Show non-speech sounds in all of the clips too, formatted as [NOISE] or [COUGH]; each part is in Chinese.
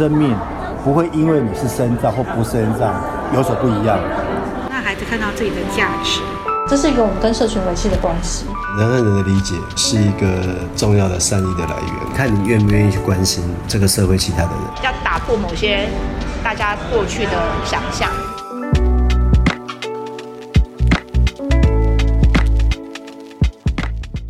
生命不会因为你是身障或不是身障有所不一样。让孩子看到自己的价值，这是一个我们跟社群维系的关系。人和人的理解是一个重要的善意的来源，看你愿不愿意去关心这个社会其他的人，要打破某些大家过去的想象。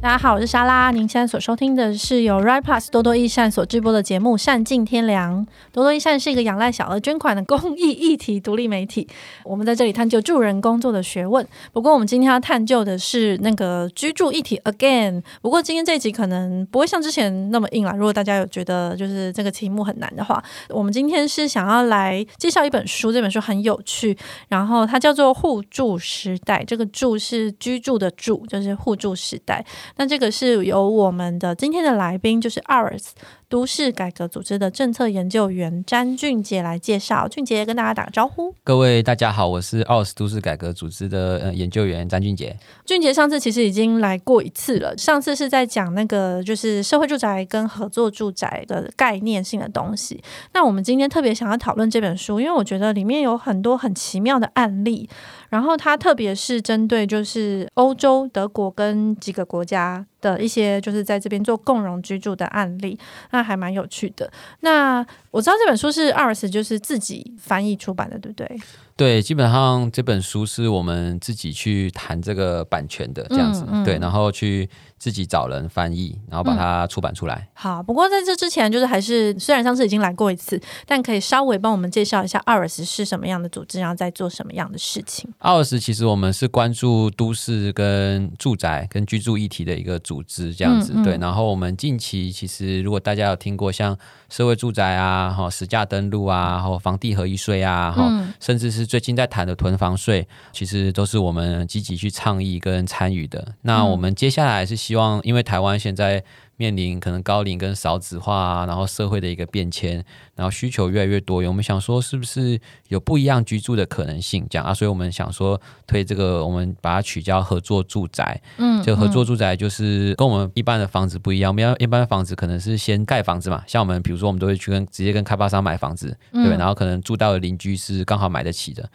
大家好，我是莎拉。您现在所收听的是由 Right Plus 多多益善所直播的节目《善尽天良》。多多益善是一个仰赖小额捐款的公益议题独立媒体。我们在这里探究助人工作的学问。不过，我们今天要探究的是那个居住议题 again。不过，今天这一集可能不会像之前那么硬了。如果大家有觉得就是这个题目很难的话，我们今天是想要来介绍一本书。这本书很有趣，然后它叫做《互助时代》。这个“助”是居住的“住”，就是互助时代。那这个是由我们的今天的来宾，就是 OURS 都市改革组织的政策研究员詹俊杰来介绍。俊杰跟大家打个招呼。各位大家好，我是 OURS 都市改革组织的呃研究员詹俊杰。俊杰上次其实已经来过一次了，上次是在讲那个就是社会住宅跟合作住宅的概念性的东西。那我们今天特别想要讨论这本书，因为我觉得里面有很多很奇妙的案例，然后它特别是针对就是欧洲德国跟几个国家的一些就是在这边做共融居住的案例，那还蛮有趣的。那我知道这本书是阿尔斯就是自己翻译出版的，对不对？对，基本上这本书是我们自己去谈这个版权的这样子，嗯嗯、对，然后去自己找人翻译，然后把它出版出来。嗯、好，不过在这之前，就是还是虽然上次已经来过一次，但可以稍微帮我们介绍一下 OURS 是什么样的组织，然后在做什么样的事情。OURS 其实我们是关注都市跟住宅跟居住议题的一个组织，这样子、对。然后我们近期其实如果大家有听过像社会住宅啊，哈，实价登录啊，哈房地合一税啊，哈、嗯，甚至是最近在谈的囤房税，其实都是我们积极去倡议跟参与的。那我们接下来是希望，因为台湾现在面临可能高龄跟少子化啊，然后社会的一个变迁，然后需求越来越多元，我们想说是不是有不一样居住的可能性？这样啊，所以我们想说推这个，我们把它取叫合作住宅。嗯，就合作住宅就是跟我们一般的房子不一样，我们要一般的房子可能是先盖房子嘛，像我们比如说我们都会去跟直接跟开发商买房子，对，然后可能住到的邻居是刚好买得起的。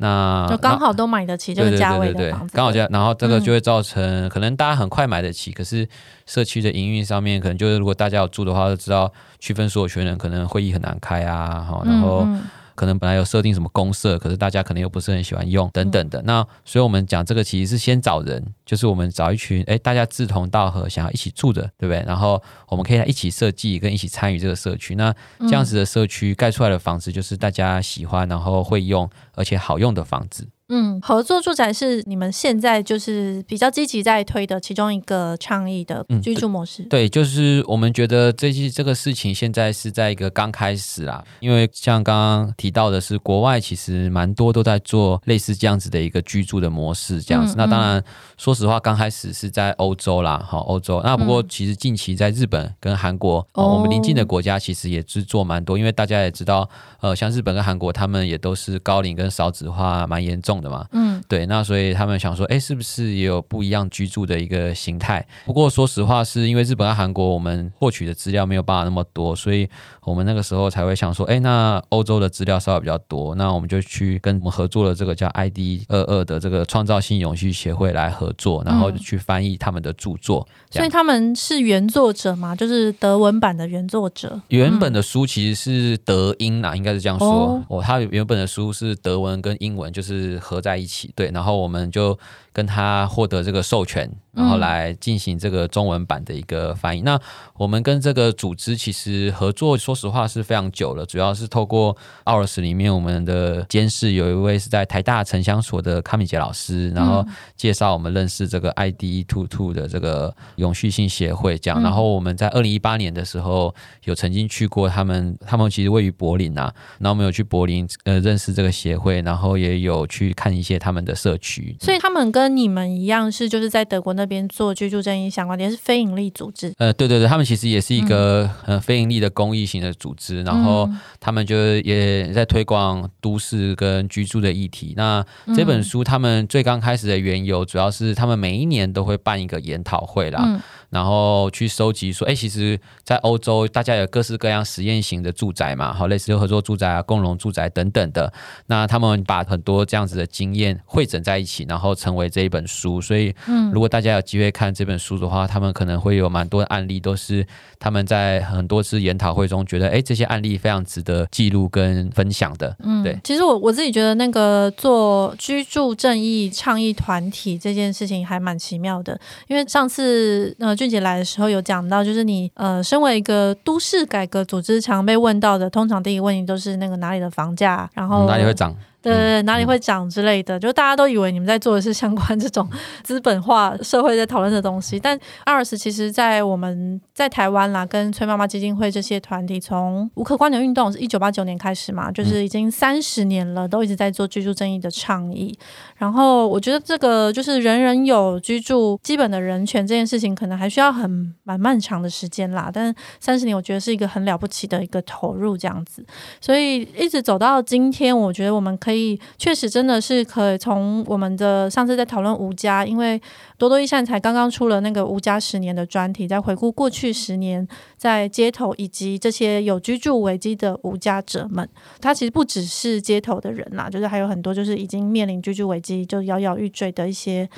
那就刚好都买得起这个价位的房子，刚好这样，然后这个就会造成、嗯、可能大家很快买得起，可是社区的营运上面可能就是如果大家有住的话，就知道区分所有权人可能会议很难开啊，好，然后。嗯嗯可能本来有设定什么公社，可是大家可能又不是很喜欢用等等的。嗯、那所以我们讲这个其实是先找人，就是我们找一群哎大家志同道合，想要一起住的，对不对？然后我们可以来一起设计跟一起参与这个社区。那这样子的社区盖出来的房子就是大家喜欢，然后会用而且好用的房子。嗯，合作住宅是你们现在就是比较积极在推的其中一个倡议的居住模式。嗯、对，就是我们觉得这些这个事情现在是在一个刚开始啦，因为像刚刚提到的是，国外其实蛮多都在做类似这样子的一个居住的模式，这样子。嗯、那当然，说实话，刚开始是在欧洲啦，好，欧洲。那不过其实近期在日本跟韩国，嗯、我们邻近的国家其实也是做蛮多，因为大家也知道，呃，像日本跟韩国，他们也都是高龄跟少子化蛮严重的嘛，嗯，对，那所以他们想说，哎，是不是也有不一样居住的一个形态？不过说实话，是因为日本和韩国我们获取的资料没有办法那么多，所以我们那个时候才会想说，哎，那欧洲的资料稍微比较多，那我们就去跟我们合作的这个叫 ID 二二的这个创造性永续协会来合作，然后去翻译他们的著作。嗯、所以他们是原作者吗？就是德文版的原作者？原本的书其实是德英啊，应该是这样说。哦，哦，他原本的书是德文跟英文就是合在一起。对，然后我们就跟他获得这个授权，然后来进行这个中文版的一个翻译。嗯、那我们跟这个组织其实合作，说实话是非常久了，主要是透过 OURS 里面我们的监事有一位是在台大城乡所的康敏杰老师，然后介绍我们认识这个 ID Two Two 的这个永续性协会，这样。然后我们在二零一八年的时候有曾经去过他们，他们其实位于柏林啊，然后我们有去柏林呃认识这个协会，然后也有去看一些他们的社区，所以他们跟你们一样是就是在德国那边做居住正义相关的，也是非营利组织。呃，对对对，他们其实也是一个呃非营利的公益型的组织，嗯、然后他们就也在推广都市跟居住的议题。那这本书他们最刚开始的缘由，主要是他们每一年都会办一个研讨会啦。嗯然后去收集说，哎，其实，在欧洲大家有各式各样实验型的住宅嘛，好，类似合作住宅啊、共融住宅等等的。那他们把很多这样子的经验汇整在一起，然后成为这一本书。所以，嗯，如果大家有机会看这本书的话，他们可能会有蛮多的案例，都是他们在很多次研讨会中觉得，哎，这些案例非常值得记录跟分享的。嗯，对。其实我我自己觉得，那个做居住正义倡议团体这件事情还蛮奇妙的，因为上次呃俊杰来的时候有讲到，就是你呃身为一个都市改革组织，常被问到的，通常第一个问题都是那个哪里的房价，然后哪里会涨。对，对，对，哪里会涨之类的，嗯、就大家都以为你们在做的是相关这种 [LAUGHS] 资本化社会在讨论的东西。但 OURs 其实，在我们在台湾啦，跟崔妈妈基金会这些团体，从无壳蜗牛运动是一九八九年开始嘛，就是已经三十年了，都一直在做居住正义的倡议。然后我觉得这个就是人人有居住基本的人权这件事情，可能还需要很蛮漫长的时间啦。但三十年，我觉得是一个很了不起的一个投入，这样子。所以一直走到今天，我觉得我们可以。所以，确实真的是可以从我们的上次在讨论吴家，因为多多益善才刚刚出了那个吴家十年的专题，在回顾过去十年在街头以及这些有居住危机的吴家者们，他其实不只是街头的人啦，就是还有很多就是已经面临居住危机就摇摇欲坠的一些。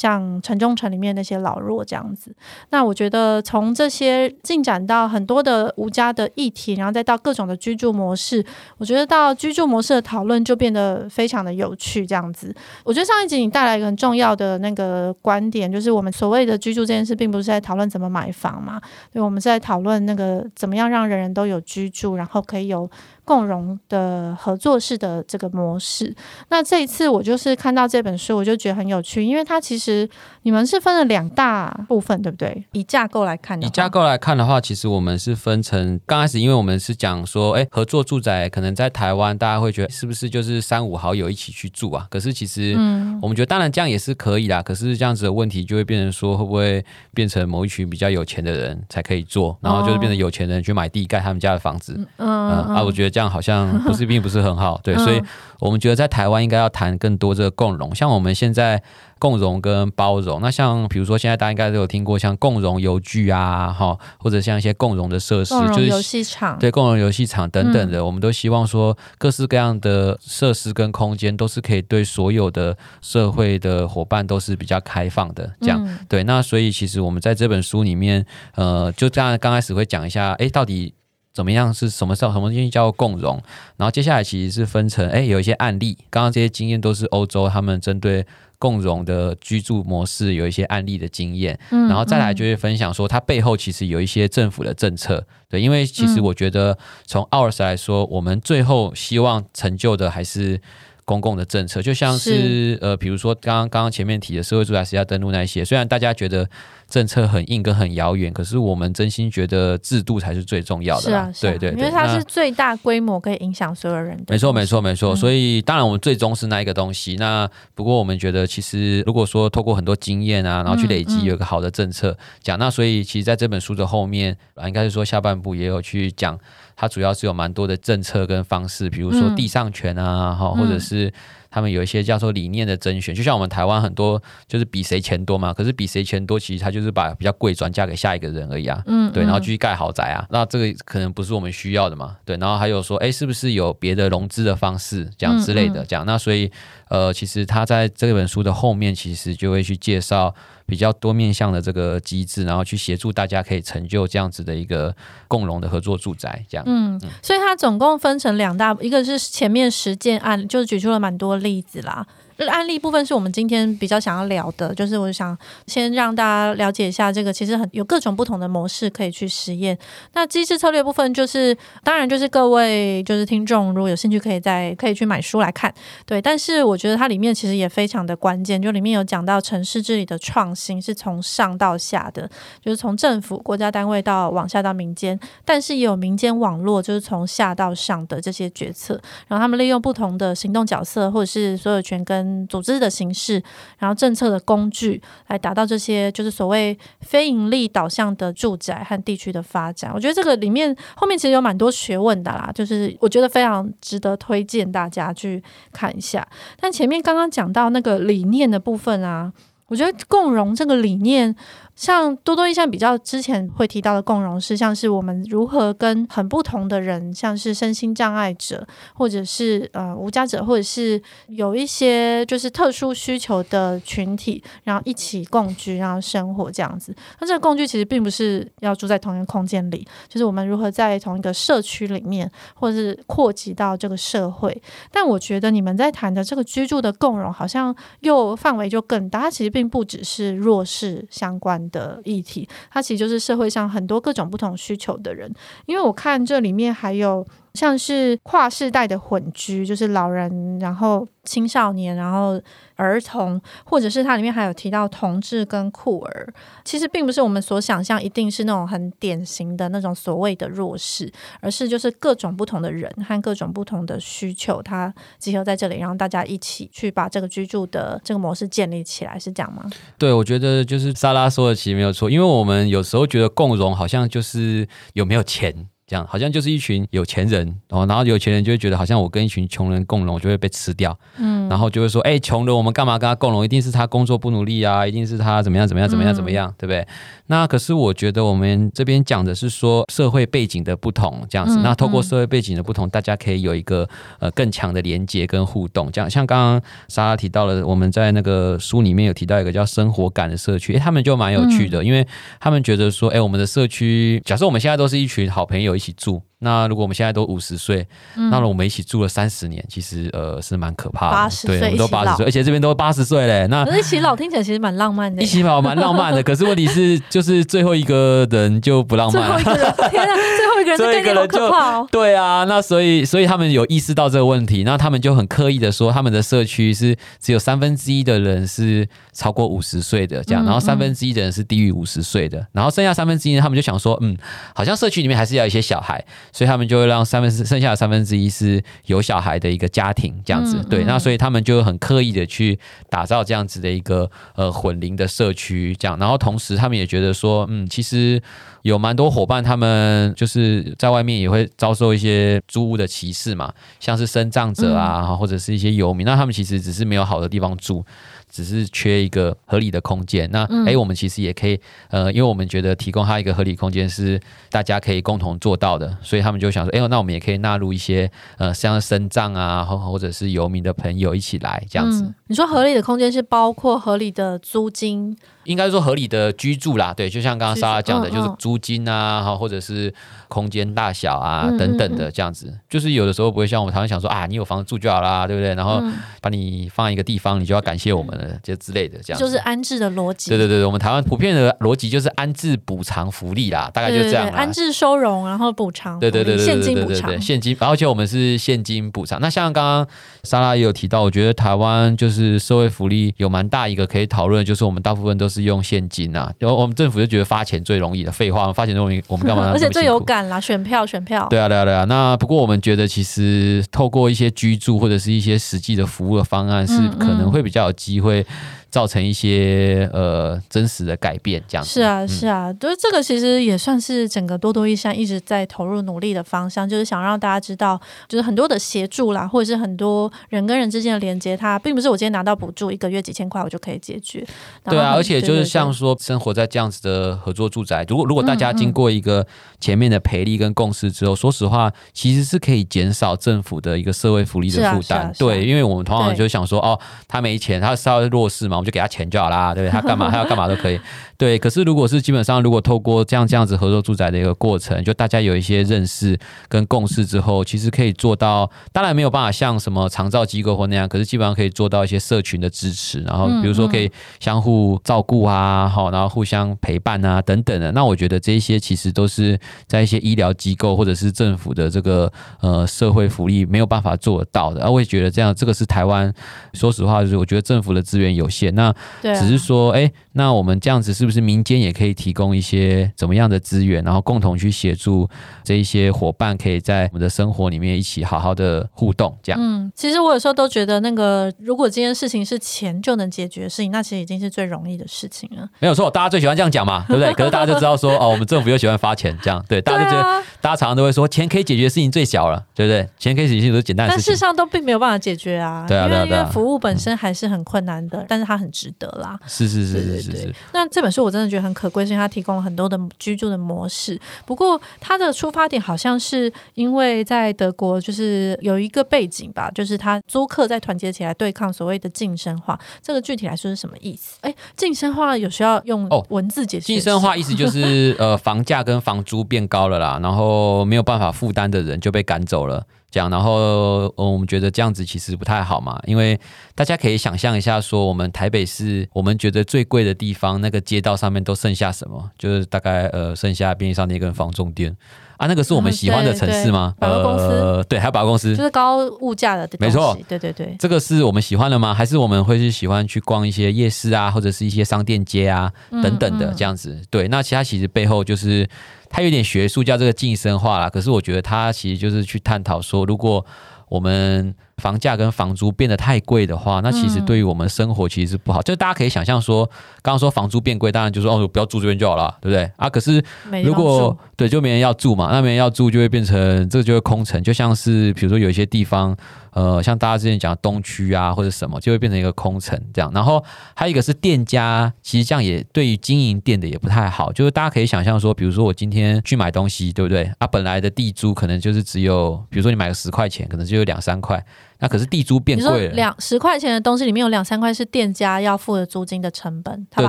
像城中城里面那些老弱这样子，那我觉得从这些进展到很多的无家的议题，然后再到各种的居住模式，我觉得到居住模式的讨论就变得非常的有趣。这样子，我觉得上一集你带来一个很重要的那个观点，就是我们所谓的居住这件事，并不是在讨论怎么买房嘛，对，我们是在讨论那个怎么样让人人都有居住，然后可以有。共融的合作式的这个模式，那这一次我就是看到这本书，我就觉得很有趣，因为它其实你们是分了两大部分，对不对？以架构来看，以架构来看的话，其实我们是分成刚开始，因为我们是讲说，哎，合作住宅可能在台湾，大家会觉得是不是就是三五好友一起去住啊？可是其实，嗯，我们觉得当然这样也是可以啦。可是这样子的问题就会变成说，会不会变成某一群比较有钱的人才可以做，然后就是变成有钱人去买地盖他们家的房子？嗯，嗯啊，我觉得这样。这样好像不是，并不是很好，[LAUGHS] 对，所以我们觉得在台湾应该要谈更多这个共融，像我们现在共融跟包容，那像比如说现在大家应该都有听过像共融邮具啊，哈，或者像一些共融的设施，就是游戏场，对，共融游戏场等等的，我们都希望说各式各样的设施跟空间都是可以对所有的社会的伙伴都是比较开放的，这样，对，那所以其实我们在这本书里面，呃，就这样刚开始会讲一下，哎，到底。怎么样是什么时候什么东西叫做共融？然后接下来其实是分成，哎，有一些案例，刚刚这些经验都是欧洲他们针对共融的居住模式有一些案例的经验，嗯然后再来就会分享说它背后其实有一些政府的政策，对，因为其实我觉得从 OURs 来说，我们最后希望成就的还是。公共的政策就像是，是呃，比如说刚刚刚刚前面提的社会住宅实价登录那些，虽然大家觉得政策很硬跟很遥远，可是我们真心觉得制度才是最重要的。是啊，是啊，对对，对，因为它是最大规模可以影响所有人的。没错，没错，没错。所以当然我们最终是那一个东西。那不过我们觉得，其实如果说透过很多经验啊，然后去累积有一个好的政策讲，那所以其实在这本书的后面啊，应该是说下半部也有去讲。它主要是有蛮多的政策跟方式，比如说地上权啊，哈、嗯，或者是他们有一些叫做理念的甄选，嗯、就像我们台湾很多就是比谁钱多嘛，可是比谁钱多，其实他就是把比较贵转嫁给下一个人而已啊，嗯，对，然后继续盖豪宅啊，那这个可能不是我们需要的嘛，对，然后还有说，哎，是不是有别的融资的方式，这样之类的，这样，那所以呃，其实他在这本书的后面，其实就会去介绍。比较多面向的这个机制，然后去协助大家可以成就这样子的一个共融的合作住宅，这样。嗯，所以它总共分成两大，一个是前面实践案，就是举出了蛮多例子啦。案例部分是我们今天比较想要聊的，就是我想先让大家了解一下这个，其实很有各种不同的模式可以去实验。那机制策略部分就是，当然就是各位就是听众如果有兴趣，可以在可以去买书来看。对，但是我觉得它里面其实也非常的关键，就里面有讲到城市治理的创新是从上到下的，就是从政府国家单位到往下到民间，但是也有民间网络，就是从下到上的这些决策，然后他们利用不同的行动角色或者是所有权跟组织的形式，然后政策的工具，来达到这些就是所谓非盈利导向的住宅和地区的发展。我觉得这个里面后面其实有蛮多学问的啦，就是我觉得非常值得推荐大家去看一下。但前面刚刚讲到那个理念的部分啊，我觉得共融这个理念。像多多印象比较之前会提到的共融是，像是我们如何跟很不同的人，像是身心障碍者，或者是呃无家者，或者是有一些就是特殊需求的群体，然后一起共居，然后生活这样子。那这个共居其实并不是要住在同一个空间里，就是我们如何在同一个社区里面，或者是扩及到这个社会。但我觉得你们在谈的这个居住的共融，好像又范围就更大，它其实并不只是弱势相关的议题，它其实就是社会上很多各种不同需求的人。因为我看这里面还有。像是跨世代的混居，就是老人，然后青少年，然后儿童，或者是它里面还有提到同志跟酷儿，其实并不是我们所想象一定是那种很典型的那种所谓的弱势，而是就是各种不同的人和各种不同的需求，它集合在这里，然后大家一起去把这个居住的这个模式建立起来，是这样吗？对，我觉得就是莎拉说的其实没有错，因为我们有时候觉得共融好像就是有没有钱。这样好像就是一群有钱人哦，然后有钱人就会觉得好像我跟一群穷人共荣，我，就会被吃掉，嗯，然后就会说，哎，穷人我们干嘛跟他共荣？一定是他工作不努力啊，一定是他怎么样怎么样怎么样怎么样，对不对？那可是我觉得我们这边讲的是说社会背景的不同，这样子。那透过社会背景的不同，大家可以有一个呃更强的连接跟互动。这样像刚刚莎拉提到了，我们在那个书里面有提到一个叫生活感的社区，哎，他们就蛮有趣的，因为他们觉得说，哎，我们的社区，假设我们现在都是一群好朋友。一起住，那如果我们现在都五十岁，那我们一起住了三十年，其实呃是蛮可怕的。八十岁，对，我们都八十岁，而且这边都八十岁嘞。那一起老听起来其实蛮浪漫的。一起老蛮浪漫的，可是问题是，就是最后一个人就不浪漫了。最后一个人，天啊，最后一个人，[LAUGHS] 最后一个人就对啊。那所以，所以他们有意识到这个问题，那他们就很刻意的说，他们的社区是只有三分之一的人是超过五十岁的这样，然后三分之一的人是低于五十岁的，然后剩下三分之一，他们就想说，嗯，好像社区里面还是要一些。小孩，所以他们就会让三分之剩下的三分之一是有小孩的一个家庭这样子，嗯、对，那所以他们就很刻意的去打造这样子的一个呃混龄的社区，这样，然后同时他们也觉得说，嗯，其实有蛮多伙伴，他们就是在外面也会遭受一些租屋的歧视嘛，像是生障者啊，嗯、或者是一些游民，那他们其实只是没有好的地方住。只是缺一个合理的空间，那哎、嗯，我们其实也可以，呃，因为我们觉得提供他一个合理空间是大家可以共同做到的，所以他们就想说，哎，那我们也可以纳入一些，呃，像深藏啊，或或者是游民的朋友一起来这样子。嗯、你说合理的空间是包括合理的租金？应该说合理的居住啦，对，就像刚刚莎拉讲的，就是租金啊，哈，或者是空间大小啊等等的这样子，就是有的时候不会像我们台湾想说啊，你有房子住就好啦，对不对？然后把你放一个地方，你就要感谢我们了，就之类的这样。就是安置的逻辑。对对对，我们台湾普遍的逻辑就是安置补偿福利啦，大概就这样。安置收容，然后补偿。对对对对对，现金补偿，现金，而且我们是现金补偿。那像刚刚莎拉也有提到，我觉得台湾就是社会福利有蛮大一个可以讨论，就是我们大部分都是用现金啊。然后我们政府就觉得发钱最容易的，废话，发钱最容易，我们干嘛？[LAUGHS] 而且最有感啦，选票，选票。对啊，对啊，对啊。那不过我们觉得，其实透过一些居住或者是一些实际的服务的方案，是可能会比较有机会。造成一些呃真实的改变，这样子是啊是啊，就是这个其实也算是整个多多益善一直在投入努力的方向，就是想让大家知道，就是很多的协助啦，或者是很多人跟人之间的连接，它并不是我今天拿到补助一个月几千块我就可以解决。对啊，而且就是像说生活在这样子的合作住宅，如果如果大家经过一个前面的培力跟共识之后，嗯嗯说实话其实是可以减少政府的一个社会福利的负担。啊啊啊、对，因为我们通常就想说哦，他没钱，他是稍微弱势嘛。我们就给他钱就好啦，对不对？他干嘛？他要干嘛都可以。对，可是如果是基本上，如果透过这样这样子合作住宅的一个过程，就大家有一些认识跟共识之后，其实可以做到。当然没有办法像什么长照机构或那样，可是基本上可以做到一些社群的支持，然后比如说可以相互照顾啊，好，然后互相陪伴啊等等的。那我觉得这一些其实都是在一些医疗机构或者是政府的这个呃社会福利没有办法做得到的。而我也觉得这样，这个是台湾，说实话就是我觉得政府的资源有限。那只是说，哎，那我们这样子是不是民间也可以提供一些怎么样的资源，然后共同去协助这一些伙伴，可以在我们的生活里面一起好好的互动，这样。嗯，其实我有时候都觉得，那个如果这件事情是钱就能解决的事情，那其实已经是最容易的事情了。没有错，大家最喜欢这样讲嘛，对不对？可是大家就知道说，哦，我们政府又喜欢发钱，这样对，大家就觉得，大家常常都会说，钱可以解决的事情最小了，对不对？钱可以解决的事情都是简单的事情，但事实上都并没有办法解决啊。对啊，对啊，因为服务本身还是很困难的，但是它。很值得啦。是是是是是是。那这本书我真的觉得很可贵，是因为它提供了很多的居住的模式。不过它的出发点好像是因为在德国，就是有一个背景吧，就是他租客在团结起来对抗所谓的晋升化。这个具体来说是什么意思？哎，晋升化有需要用文字解释？晋升化意思就是呃，房价跟房租变高了啦，然后没有办法负担的人就被赶走了。讲，然后、呃、我们觉得这样子其实不太好嘛，因为大家可以想象一下，说我们台北市，我们觉得最贵的地方，那个街道上面都剩下什么？就是大概呃，剩下便利商店跟房中店啊，那个是我们喜欢的城市吗？百货公司，呃，对，还有百货公司，就是高物价的，没错，对对对，这个是我们喜欢的吗？还是我们会是喜欢去逛一些夜市啊，或者是一些商店街啊等等的这样子？嗯嗯、对，那其他其实背后就是。它有点学术，叫这个晋升化啦。可是我觉得它其实就是去探讨说，如果我们房价跟房租变得太贵的话，那其实对于我们生活其实是不好。嗯、就是大家可以想象说，刚刚说房租变贵，当然就说哦，不要住这边就好了，对不对啊？可是如果对，就没人要住嘛，那没人要住就会变成这个就会空城，就像是比如说有一些地方。呃，像大家之前讲的东区啊，或者什么，就会变成一个空城这样。然后还有一个是店家，其实这样也对于经营店的也不太好。就是大家可以想象说，比如说我今天去买东西，对不对？啊，本来的地租可能就是只有，比如说你买个十块钱，可能就有两三块。那可是地租变贵了，两十块钱的东西里面有两三块是店家要付的租金的成本，他把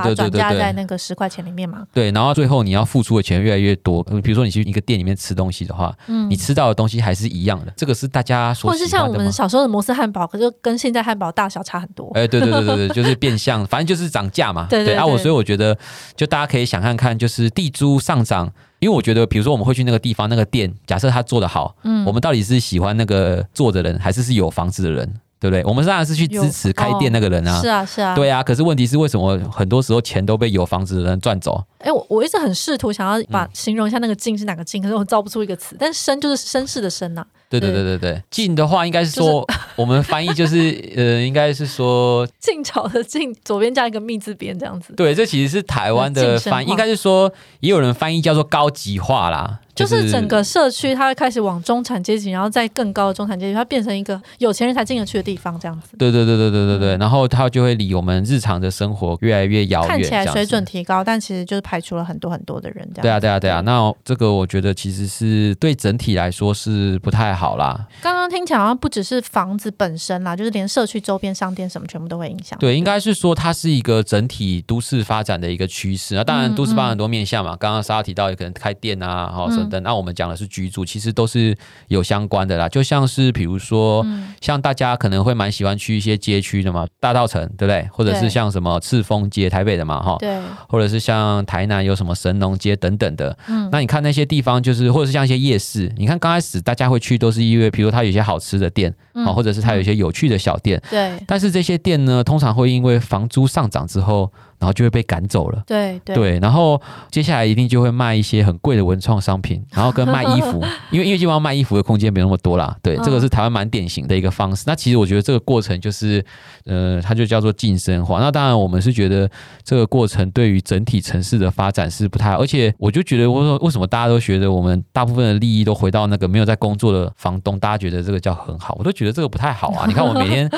它转嫁在那个十块钱里面嘛？对，然后最后你要付出的钱越来越多。比如说你去一个店里面吃东西的话，嗯，你吃到的东西还是一样的，这个是大家说，或是像我们小时候的摩斯汉堡，可是跟现在汉堡大小差很多。哎，对对对对对，就是变相，反正就是涨价嘛。对 [LAUGHS] 对，对，对啊，我所以我觉得，就大家可以想看看，就是地租上涨。因为我觉得，比如说我们会去那个地方，那个店，假设他做的好，嗯，我们到底是喜欢那个做的人，还是是有房子的人，对不对？我们当然是去支持开店那个人啊，是啊，是啊，对啊。可是问题是，为什么很多时候钱都被有房子的人赚走？哎，我我一直很试图想要把形容一下那个“净”是哪个“净”，可是我造不出一个词。但“绅”就是绅士的“绅”呐。对对对对对，晋的话应该是说，就是、我们翻译就是 [LAUGHS] 呃，应该是说 [LAUGHS] 晋朝的晋，左边加一个密字边这样子。对，这其实是台湾的翻译，应该是说也有人翻译叫做高级化啦。就是整个社区，它会开始往中产阶级，然后再更高的中产阶级，它变成一个有钱人才进得去的地方，这样子。对对对对对对对，然后它就会离我们日常的生活越来越遥远。看起来水准提高，但其实就是排除了很多很多的人。这样。对啊对啊对啊，那这个我觉得其实是对整体来说是不太好啦。刚刚听起来好像不只是房子本身啦，就是连社区周边商店什么全部都会影响。对，应该是说它是一个整体都市发展的一个趋势。那当然，都市发展很多面向嘛，刚刚莎拉提到，有可能开店啊，然后等等。那我们讲的是。居住其实都是有相关的啦，就像是比如说，嗯、像大家可能会蛮喜欢去一些街区的嘛，大道城对不对？或者是像什么赤峰街，台北的嘛，哈，对，或者是像台南有什么神农街等等的。嗯，那你看那些地方，就是或者是像一些夜市，你看刚开始大家会去都是因为，比如它有一些好吃的店，啊、嗯，或者是它有一些有趣的小店，对。但是这些店呢，通常会因为房租上涨之后。然后就会被赶走了，对对，对，然后接下来一定就会卖一些很贵的文创商品，[LAUGHS] 然后跟卖衣服，因为因为基本上卖衣服的空间没那么多啦，对，这个是台湾蛮典型的一个方式。那其实我觉得这个过程就是，呃，它就叫做晋升化。那当然我们是觉得这个过程对于整体城市的发展是不太好，而且我就觉得我说为什么大家都觉得我们大部分的利益都回到那个没有在工作的房东，大家觉得这个叫很好，我都觉得这个不太好啊。[LAUGHS] 你看我每天。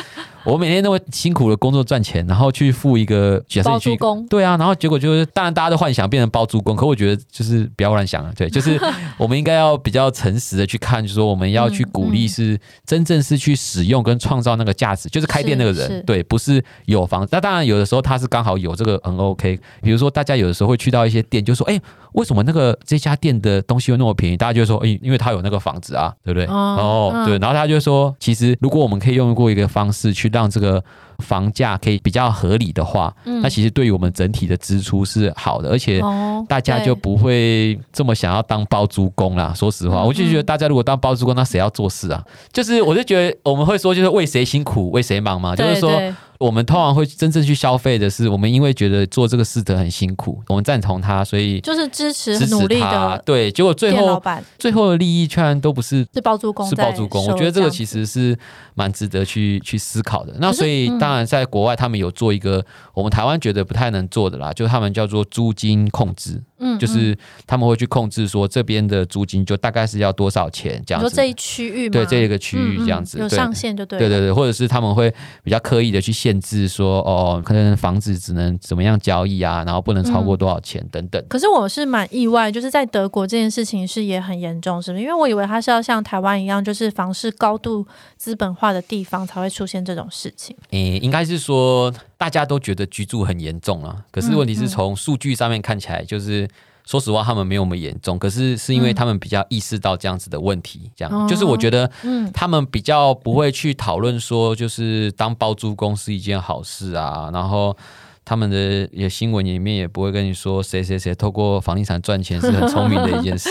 我每天都会辛苦的工作赚钱，然后去付一个假设你去包租公，对啊，然后结果就是，当然大家都幻想变成包租公，可我觉得就是不要乱想了，对，[LAUGHS] 就是我们应该要比较诚实的去看，就是说我们要去鼓励是真正是去使用跟创造那个价值，就是开店那个人，对，不是有房子。那当然有的时候他是刚好有这个很 OK，比如说大家有的时候会去到一些店，就说，哎，为什么那个这家店的东西会那么便宜？大家就说，哎，因为他有那个房子啊，对不对？哦，对，然后他就说，其实如果我们可以用过一个方式去。让这个房价可以比较合理的话，嗯，那其实对于我们整体的支出是好的，而且大家就不会这么想要当包租公啦。说实话，我就觉得大家如果当包租公，那谁要做事啊？就是我就觉得我们会说，就是为谁辛苦为谁忙嘛，就是说。我们通常会真正去消费的是，我们因为觉得做这个事的很辛苦，我们赞同他，所以就是支持努力的。对，结果最后最后的利益居然都不是是包租公，是包租公。我觉得这个其实是蛮值得去去思考的。那所以当然在国外，他们有做一个我们台湾觉得不太能做的啦，就他们叫做租金控制。嗯，就是他们会去控制说这边的租金就大概是要多少钱这样子。说这一区域，对这一个区域这样子，有上限就对。对对对，或者是他们会比较刻意的去。限制说，哦，可能房子只能怎么样交易啊，然后不能超过多少钱等等。嗯、可是我是蛮意外，就是在德国这件事情是也很严重，是不是？因为我以为它是要像台湾一样，就是房市高度资本化的地方才会出现这种事情。诶、欸，应该是说大家都觉得居住很严重啊，可是问题是从数据上面看起来就是。说实话，他们没有那么严重，可是是因为他们比较意识到这样子的问题，这样、嗯、就是我觉得，他们比较不会去讨论说，就是当包租公是一件好事啊，然后。他们的也新闻里面也不会跟你说谁谁谁透过房地产赚钱是很聪明的一件事，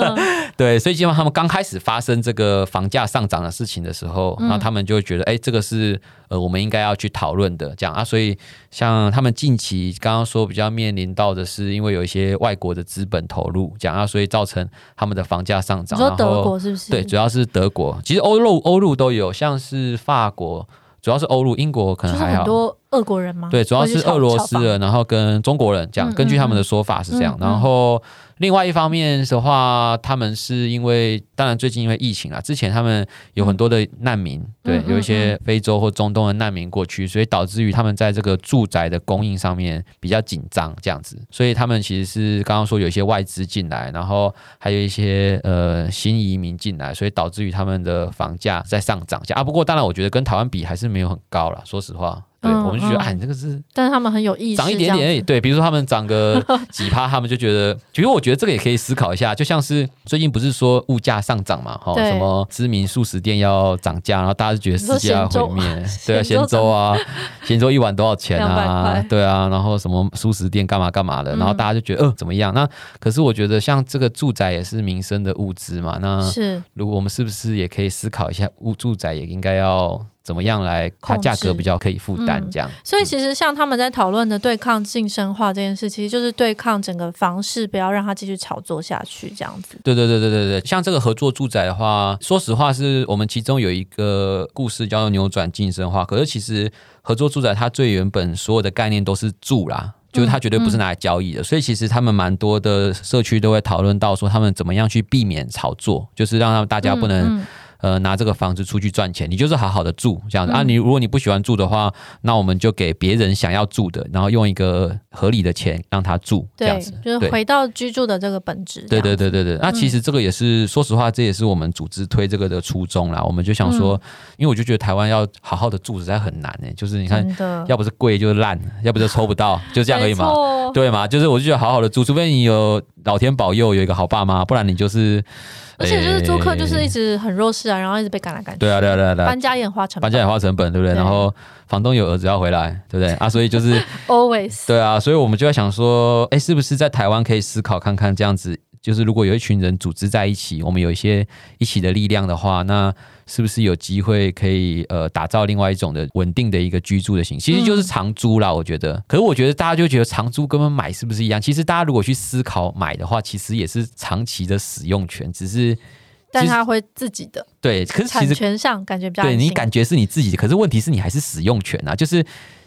[LAUGHS] 对，所以基本上他们刚开始发生这个房价上涨的事情的时候，然后他们就会觉得，哎，这个是呃我们应该要去讨论的，这样啊，所以像他们近期刚刚说比较面临到的是，因为有一些外国的资本投入，这样啊，所以造成他们的房价上涨。说德国是不是？对，主要是德国，其实欧陆欧陆都有，像是法国。主要是欧陆，英国可能还好。俄国人吗？对，主要是俄罗斯人，然后跟中国人这样。根据他们的说法是这样，然后。另外一方面的话，他们是因为，当然最近因为疫情啊，之前他们有很多的难民，对，有一些非洲或中东的难民过去，所以导致于他们在这个住宅的供应上面比较紧张，这样子，所以他们其实是刚刚说有一些外资进来，然后还有一些呃新移民进来，所以导致于他们的房价在上涨啊。不过当然，我觉得跟台湾比还是没有很高了，说实话。对，我们就觉得，哎，你这个是，但是他们很有意思，涨一点点而已。对，比如说他们涨个 [LAUGHS] 几趴，他们就觉得，其实我觉得这个也可以思考一下，就像是最近不是说物价上涨嘛，哈，什么知名素食店要涨价，然后大家就觉得世界要毁灭，[LAUGHS] 对啊，咸粥啊，咸粥一碗多少钱啊？对啊，然后什么素食店干嘛干嘛的，然后大家就觉得，呃，怎么样？那可是我觉得，像这个住宅也是民生的物资嘛，那是如果我们是不是也可以思考一下，物住宅也应该要。怎么样来？它价格比较可以负担，这样、嗯。所以其实像他们在讨论的对抗晋升化这件事，其实就是对抗整个房市，不要让它继续炒作下去，这样子。对对对对对对。像这个合作住宅的话，说实话，是我们其中有一个故事叫做扭转晋升化。可是其实合作住宅它最原本所有的概念都是住啦，就是它绝对不是拿来交易的。嗯嗯、所以其实他们蛮多的社区都会讨论到说，他们怎么样去避免炒作，就是让他们大家不能、嗯。嗯呃，拿这个房子出去赚钱，你就是好好的住这样子、嗯、啊。你如果你不喜欢住的话，那我们就给别人想要住的，然后用一个合理的钱让他住，这样子。就是回到居住的这个本质。对对对对对。那其实这个也是，嗯、说实话，这也是我们组织推这个的初衷啦。我们就想说，嗯、因为我就觉得台湾要好好的住实在很难呢、欸。就是你看，要不是贵就是烂，要不就抽不到，就这样而已嘛。对嘛？就是我就觉得好好的住，除非你有老天保佑，有一个好爸妈，不然你就是。而且就是租客就是一直很弱势啊，然后一直被赶来赶去。对啊，对啊，对啊，对啊。搬家也很花成本。搬家也花成本，对不对？对，然后房东有儿子要回来，对不对？啊，[LAUGHS] 所以就是 always。对啊，所以我们就在想说，哎，是不是在台湾可以思考看看这样子？就是如果有一群人组织在一起，我们有一些一起的力量的话，那。是不是有机会可以呃打造另外一种的稳定的一个居住的形式？其实就是长租啦，我觉得。可是我觉得大家就觉得长租跟买是不是一样？其实大家如果去思考买的话，其实也是长期的使用权，只是但它会自己的对，可是产权上感觉比较对你感觉是你自己的，可是问题是你还是使用权啊，就是。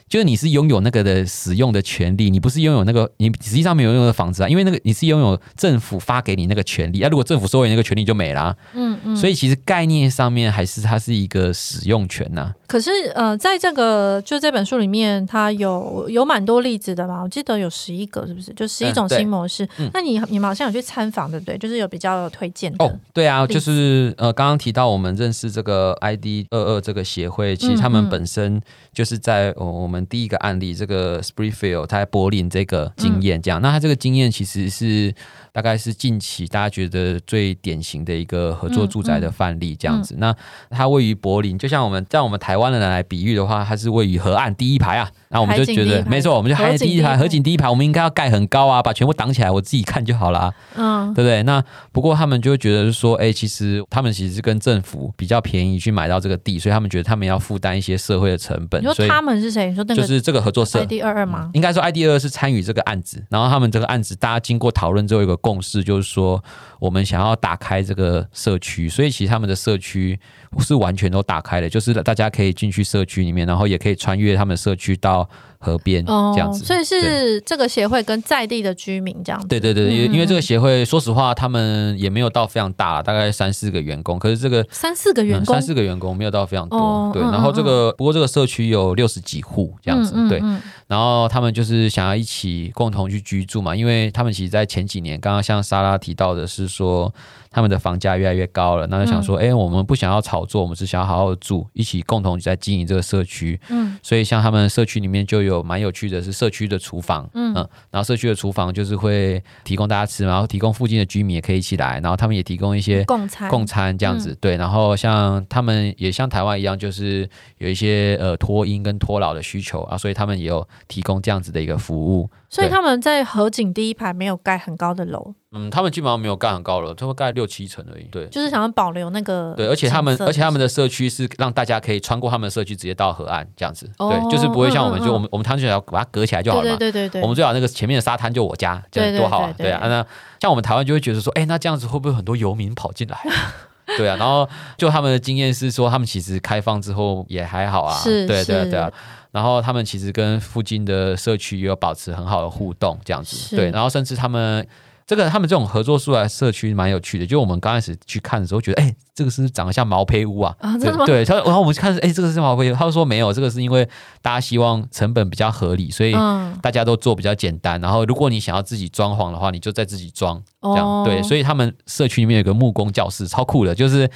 就是你是拥有那个的使用的权利，你不是拥有那个，你实际上没有用的房子啊，因为那个你是拥有政府发给你那个权利啊。如果政府收回那个权利就没啦，嗯嗯。所以其实概念上面还是它是一个使用权呐。可是呃，在这个就这本书里面，它有有蛮多例子的嘛，我记得有十一个，是不是？就十一种新模式。嗯、那你你们好像有去参访，对不对？就是有比较有推荐的。哦，对啊，就是呃，刚刚提到我们认识这个 ID 二二这个协会，其实他们本身就是在、呃、我们。第一个案例，这个 Springfield，他在柏林这个经验，这样，嗯、那他这个经验其实是。大概是近期大家觉得最典型的一个合作住宅的范例，这样子。嗯嗯、那它位于柏林，就像我们在我们台湾的人来比喻的话，它是位于河岸第一排啊。那我们就觉得没错，我们就海景第一排，河景第一排，我们应该要盖很高啊，把全部挡起来，我自己看就好了，嗯，对不对？那不过他们就会觉得说，哎、欸，其实他们其实是跟政府比较便宜去买到这个地，所以他们觉得他们要负担一些社会的成本。你说他们是谁？你说就是这个合作社 ID 二二吗？应该说 ID 二二是参与这个案子，然后他们这个案子大家经过讨论之后有个共识，就是说。我们想要打开这个社区，所以其实他们的社区是完全都打开的，就是大家可以进去社区里面，然后也可以穿越他们社区到河边这样子。哦，所以是这个协会跟在地的居民这样子。对对对，因为因为这个协会，说实话，他们也没有到非常大，大概三四个员工。可是这个三四个员工，三四个员工没有到非常多。哦，对，然后这个不过这个社区有六十几户这样子，对。然后他们就是想要一起共同去居住嘛，因为他们其实，在前几年，刚刚像莎拉提到的是说，他们的房价越来越高了，那就想说，哎、嗯，我们不想要炒作，我们是想要好好住，一起共同在经营这个社区。嗯，所以像他们社区里面就有蛮有趣的，是社区的厨房。嗯，嗯，然后社区的厨房就是会提供大家吃，然后提供附近的居民也可以一起来，然后他们也提供一些共餐共餐这样子。嗯、对，然后像他们也像台湾一样，就是有一些呃托婴跟托老的需求啊，所以他们也有提供这样子的一个服务。所以他们在河景第一排没有盖很高的楼，嗯，他们基本上没有盖很高楼，他们盖六七层而已。对，就是想要保留那个。对，而且他们，而且他们的社区是让大家可以穿过他们的社区直接到河岸这样子。哦、对，就是不会像我们，就我们我们摊就要把它隔起来就好了嘛。对对对对，我们最好那个前面的沙滩就我家，这样多好啊。对啊，那像我们台湾就会觉得说，哎、欸，那这样子会不会很多游民跑进来？[LAUGHS] 对啊，然后就他们的经验是说，他们其实开放之后也还好啊。是，对对对啊。然后他们其实跟附近的社区也有保持很好的互动，这样子对。然后甚至他们这个他们这种合作出来社区蛮有趣的，就我们刚开始去看的时候，觉得哎，这个是长得像毛坯屋啊。啊？对，他然后我们看哎，这个是毛坯屋，他就说没有，这个是因为大家希望成本比较合理，所以大家都做比较简单。然后如果你想要自己装潢的话，你就再自己装这样。对，所以他们社区里面有个木工教室，超酷的，就是。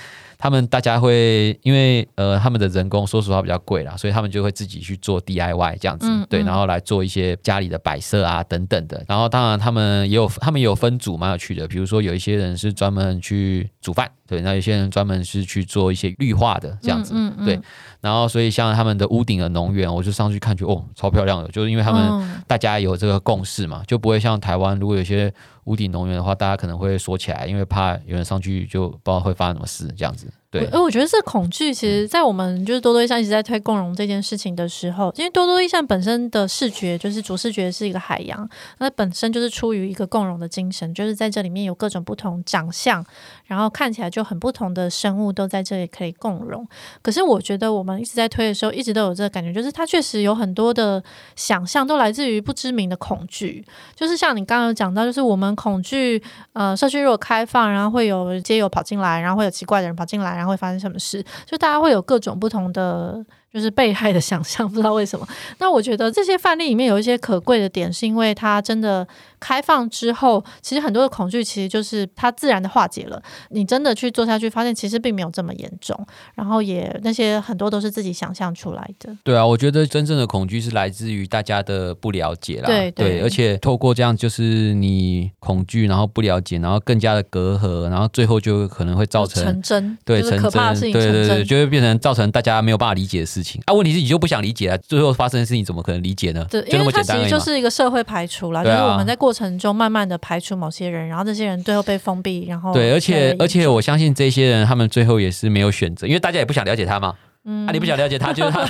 他们大家会因为呃他们的人工说实话比较贵啦，所以他们就会自己去做 DIY 这样子，嗯、对，然后来做一些家里的摆设啊等等的。然后当然他们也有他们也有分组蛮有趣的，比如说有一些人是专门去煮饭，对，那有些人专门是去做一些绿化的这样子，嗯嗯嗯、对。然后所以像他们的屋顶的农园，我就上去看去哦，超漂亮的，就是因为他们大家有这个共识嘛，就不会像台湾如果有些。屋顶农园的话，大家可能会锁起来，因为怕有人上去就不知道会发生什么事，这样子。对，而我觉得这恐惧，其实，在我们就是多多益善一直在推共融这件事情的时候，因为多多益善本身的视觉就是主视觉是一个海洋，那本身就是出于一个共融的精神，就是在这里面有各种不同长相，然后看起来就很不同的生物都在这里可以共融。可是我觉得我们一直在推的时候，一直都有这个感觉，就是它确实有很多的想象都来自于不知名的恐惧，就是像你刚刚有讲到，就是我们。恐惧，呃，社区如果开放，然后会有街友跑进来，然后会有奇怪的人跑进来，会发生什么事？就大家会有各种不同的。就是被害的想象，不知道为什么。那我觉得这些范例里面有一些可贵的点，是因为他真的开放之后，其实很多的恐惧其实就是它自然的化解了。你真的去做下去，发现其实并没有这么严重。然后也那些很多都是自己想象出来的。对啊，我觉得真正的恐惧是来自于大家的不了解啦。对对，对，而且透过这样，就是你恐惧，然后不了解，然后更加的隔阂，然后最后就可能会造成成真，对，可怕的事情成真，对对对，就会变成造成大家没有办法理解的事情。啊，问题是你就不想理解啊，最后发生的事情怎么可能理解呢？对，因为它其实就是一个社会排除了，就是我们在过程中慢慢的排除某些人，然后这些人最后被封闭，然后对，而且而且我相信这些人他们最后也是没有选择，因为大家也不想了解他嘛。嗯，啊，你不想了解他，就是他，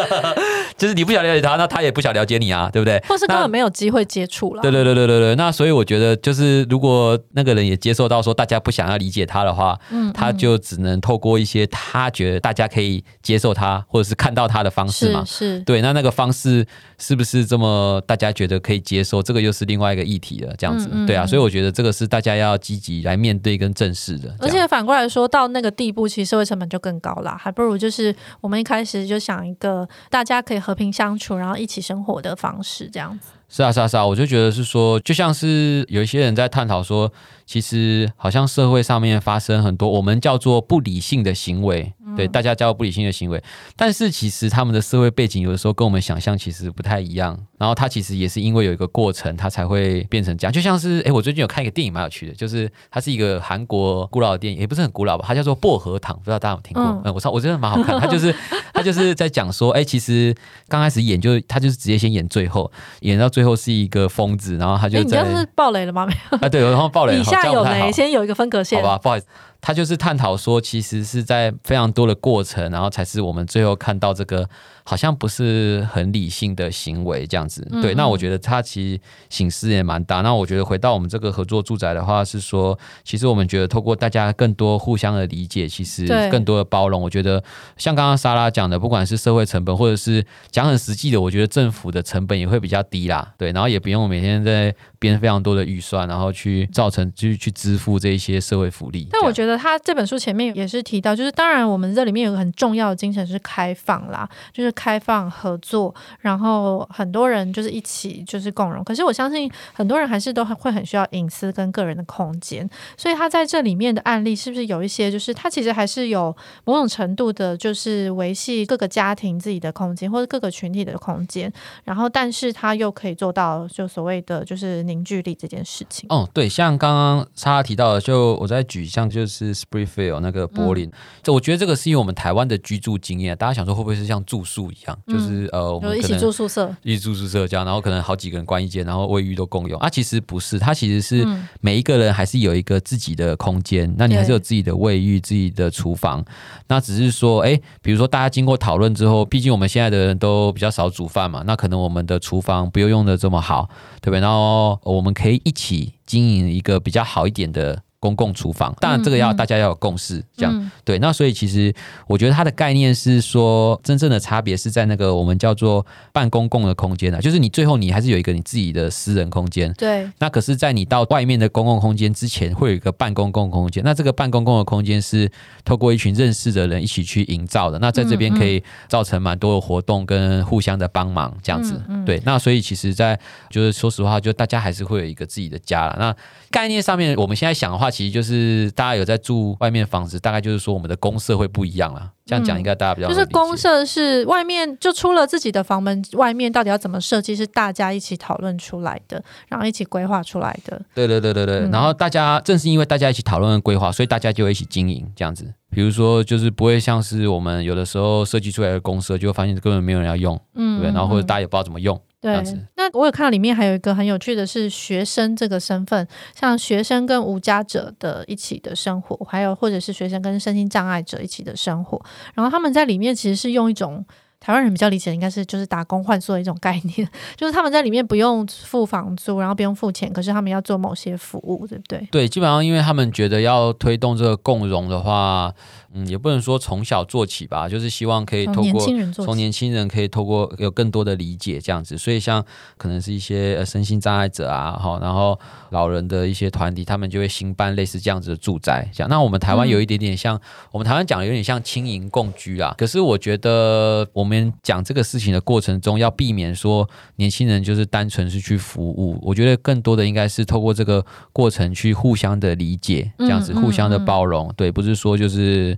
[LAUGHS] 就是你不想了解他，那他也不想了解你啊，对不对？或是根本没有机会接触了。对对对对对对。那所以我觉得，就是如果那个人也接受到说大家不想要理解他的话，嗯，他就只能透过一些他觉得大家可以接受他，或者是看到他的方式嘛。是。是对，那那个方式是不是这么大家觉得可以接受？这个又是另外一个议题了。这样子，嗯嗯对啊。所以我觉得这个是大家要积极来面对跟正视的。而且反过来说到那个地步，其实社会成本就更高了，还不如就是。是我们一开始就想一个大家可以和平相处，然后一起生活的方式，这样子。是啊，是啊，是啊，我就觉得是说，就像是有一些人在探讨说，其实好像社会上面发生很多我们叫做不理性的行为。对，大家叫不理性的行为，但是其实他们的社会背景有的时候跟我们想象其实不太一样。然后他其实也是因为有一个过程，他才会变成这样。就像是，哎，我最近有看一个电影，蛮有趣的，就是它是一个韩国古老的电影，也不是很古老吧，它叫做《薄荷糖》，不知道大家有听过？嗯，嗯，我操，我觉得蛮好看。他就是 [LAUGHS] 他就是在讲说，哎，其实刚开始演就他就是直接先演最后，演到最后是一个疯子，然后他就在。你这是暴雷了吗？没有啊，对，然后暴雷。[LAUGHS] 以下有雷，先有一个分隔线。好吧，不好意思。他就是探讨说，其实是在非常多的过程，然后才是我们最后看到这个好像不是很理性的行为这样子。嗯嗯对，那我觉得他其实醒思也蛮大。那我觉得回到我们这个合作住宅的话，是说，其实我们觉得透过大家更多互相的理解，其实更多的包容，我觉得像刚刚莎拉讲的，不管是社会成本，或者是讲很实际的，我觉得政府的成本也会比较低啦。对，然后也不用每天在编非常多的预算，然后去造成就是去支付这一些社会福利。但我觉得他这本书前面也是提到，就是当然我们这里面有个很重要的精神是开放啦，就是开放合作，然后很多人就是一起就是共融。可是我相信很多人还是都会很需要隐私跟个人的空间，所以他在这里面的案例是不是有一些就是他其实还是有某种程度的，就是维系各个家庭自己的空间或者各个群体的空间，然后但是他又可以做到就所谓的就是凝聚力这件事情。哦，对，像刚刚莎拉提到的，就我在举像就是 Springfield 那个柏林，这、嗯、我觉得这个是因为我们台湾的居住经验，大家想说会不会是像住宿一样，嗯、就是呃，我们一起住宿舍，一起住宿舍这样，然后可能好几个人关一间，然后卫浴都共用。啊，其实不是，它其实是每一个人还是有一个自己的空间，嗯、那你还是有自己的卫浴、自己的厨房，那只是说，哎，比如说大家经过讨论之后，毕竟我们现在的人都比较少煮饭嘛，那可能我们的厨房不用用的这么好，对不对？然后我们可以一起经营一个比较好一点的。公共厨房，当然这个要大家要有共识，这样、嗯、对。那所以其实我觉得它的概念是说，真正的差别是在那个我们叫做半公共的空间啊，就是你最后你还是有一个你自己的私人空间。对。那可是，在你到外面的公共空间之前，会有一个半公共空间。那这个半公共的空间是透过一群认识的人一起去营造的。那在这边可以造成蛮多的活动跟互相的帮忙，这样子。对。那所以其实，在就是说实话，就大家还是会有一个自己的家了。那概念上面，我们现在想的话。其实就是大家有在住外面房子，大概就是说我们的公社会不一样了。这样讲应该大家比较、嗯、就是公社是外面就出了自己的房门，外面到底要怎么设计是大家一起讨论出来的，然后一起规划出来的。对对对对对，嗯、然后大家正是因为大家一起讨论规划，所以大家就会一起经营这样子。比如说，就是不会像是我们有的时候设计出来的公社，就会发现根本没有人要用，嗯，对，然后或者大家也不知道怎么用。对，那我有看到里面还有一个很有趣的是学生这个身份，像学生跟无家者的一起的生活，还有或者是学生跟身心障碍者一起的生活，然后他们在里面其实是用一种。台湾人比较理解的，应该是就是打工换宿的一种概念，[LAUGHS] 就是他们在里面不用付房租，然后不用付钱，可是他们要做某些服务，对不对？对，基本上因为他们觉得要推动这个共融的话，嗯，也不能说从小做起吧，就是希望可以透过从年轻人可以透过有更多的理解这样子，所以像可能是一些呃身心障碍者啊，哈，然后老人的一些团体，他们就会兴办类似这样子的住宅，这样。那我们台湾有一点点像，嗯、我们台湾讲的有点像轻盈共居啊，可是我觉得我们。我们讲这个事情的过程中，要避免说年轻人就是单纯是去服务。我觉得更多的应该是透过这个过程去互相的理解，这样子互相的包容。对，不是说就是。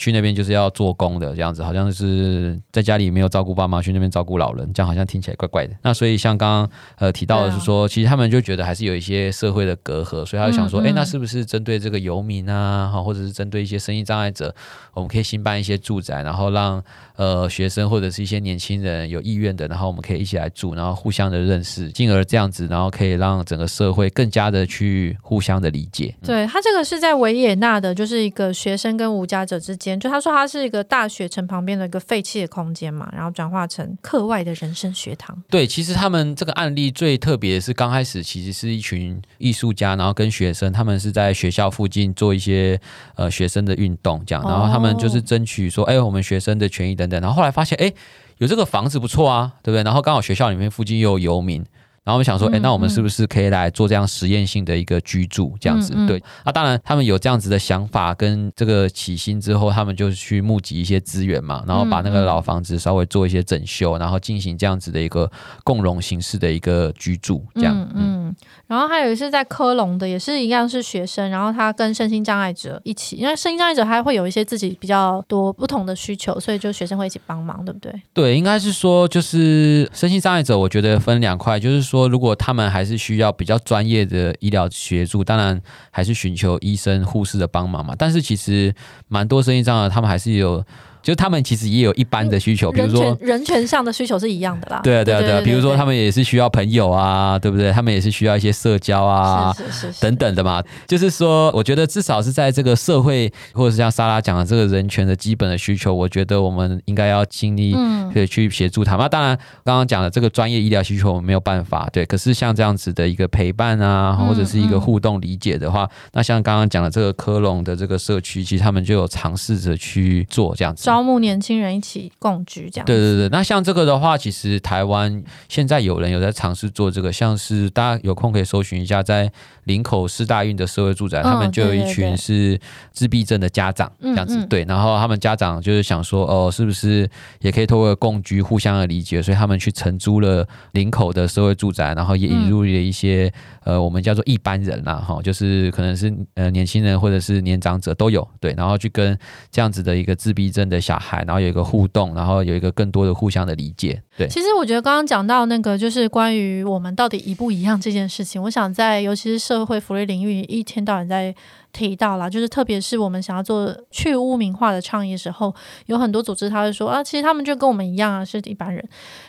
去那边就是要做工的这样子，好像是在家里没有照顾爸妈，去那边照顾老人，这样好像听起来怪怪的。那所以像刚刚呃提到的是说，其实他们就觉得还是有一些社会的隔阂，所以他就想说，哎，那是不是针对这个游民啊，哈，或者是针对一些身心障碍者，我们可以新办一些住宅，然后让呃学生或者是一些年轻人有意愿的，然后我们可以一起来住，然后互相的认识，进而这样子，然后可以让整个社会更加的去互相的理解。对，他这个是在维也纳的，就是一个学生跟无家者之间。就他说，他是一个大学城旁边的一个废弃的空间嘛，然后转化成课外的人生学堂。对，其实他们这个案例最特别的是，刚开始其实是一群艺术家，然后跟学生，他们是在学校附近做一些呃学生的运动，这样，然后他们就是争取说，哎，我们学生的权益等等。然后后来发现，哎，有这个房子不错啊，对不对？然后刚好学校里面附近又有游民。然后我们想说，哎，那我们是不是可以来做这样实验性的一个居住，这样子？对，那当然，他们有这样子的想法跟这个起心之后，他们就去募集一些资源嘛，然后把那个老房子稍微做一些整修，然后进行这样子的一个共融形式的一个居住，这样。嗯。嗯，然后还有一个是在科隆的，也是一样是学生，然后他跟身心障碍者一起，因为身心障碍者他会有一些自己比较多不同的需求，所以就学生会一起帮忙，对不对？对，应该是说就是身心障碍者，我觉得分两块，就是。说，说如果他们还是需要比较专业的医疗协助，当然还是寻求医生、护士的帮忙嘛。但是其实蛮多生意上的，他们还是有就是他们其实也有一般的需求，比如说人权上的需求是一样的啦。对啊，对啊，对啊，比如说他们也是需要朋友啊，对不对？他们也是需要一些社交啊，是是是等等的嘛。就是说，我觉得至少是在这个社会，或者是像莎拉讲的这个人权的基本的需求，我觉得我们应该要尽力可以去协助他们。那当然，刚刚讲的这个专业医疗需求我们没有办法，对。可是像这样子的一个陪伴啊，或者是一个互动理解的话，那像刚刚讲的这个科隆的这个社区，其实他们就有尝试着去做这样子。招募年轻人一起共居，这样。对对对，那像这个的话，其实台湾现在有人有在尝试做这个，像是大家有空可以搜寻一下，在林口师大运的社会住宅，他们就有一群是自闭症的家长这样子。对，然后他们家长就是想说，哦，是不是也可以透过共居互相的理解，所以他们去承租了林口的社会住宅，然后也引入了一些呃，我们叫做一般人啦，哈，就是可能是呃年轻人或者是年长者都有，对，然后去跟这样子的一个自闭症的小孩，然后有一个互动，然后有一个更多的互相的理解。对，其实我觉得刚刚讲到那个，就是关于我们到底一不一样这件事情，我想在尤其是社社会福利领域，一天到晚在提到啦，就是特别是我们想要做去污名化的倡议的时候，有很多组织他会说啊，其实他们就跟我们一样啊，是一般人。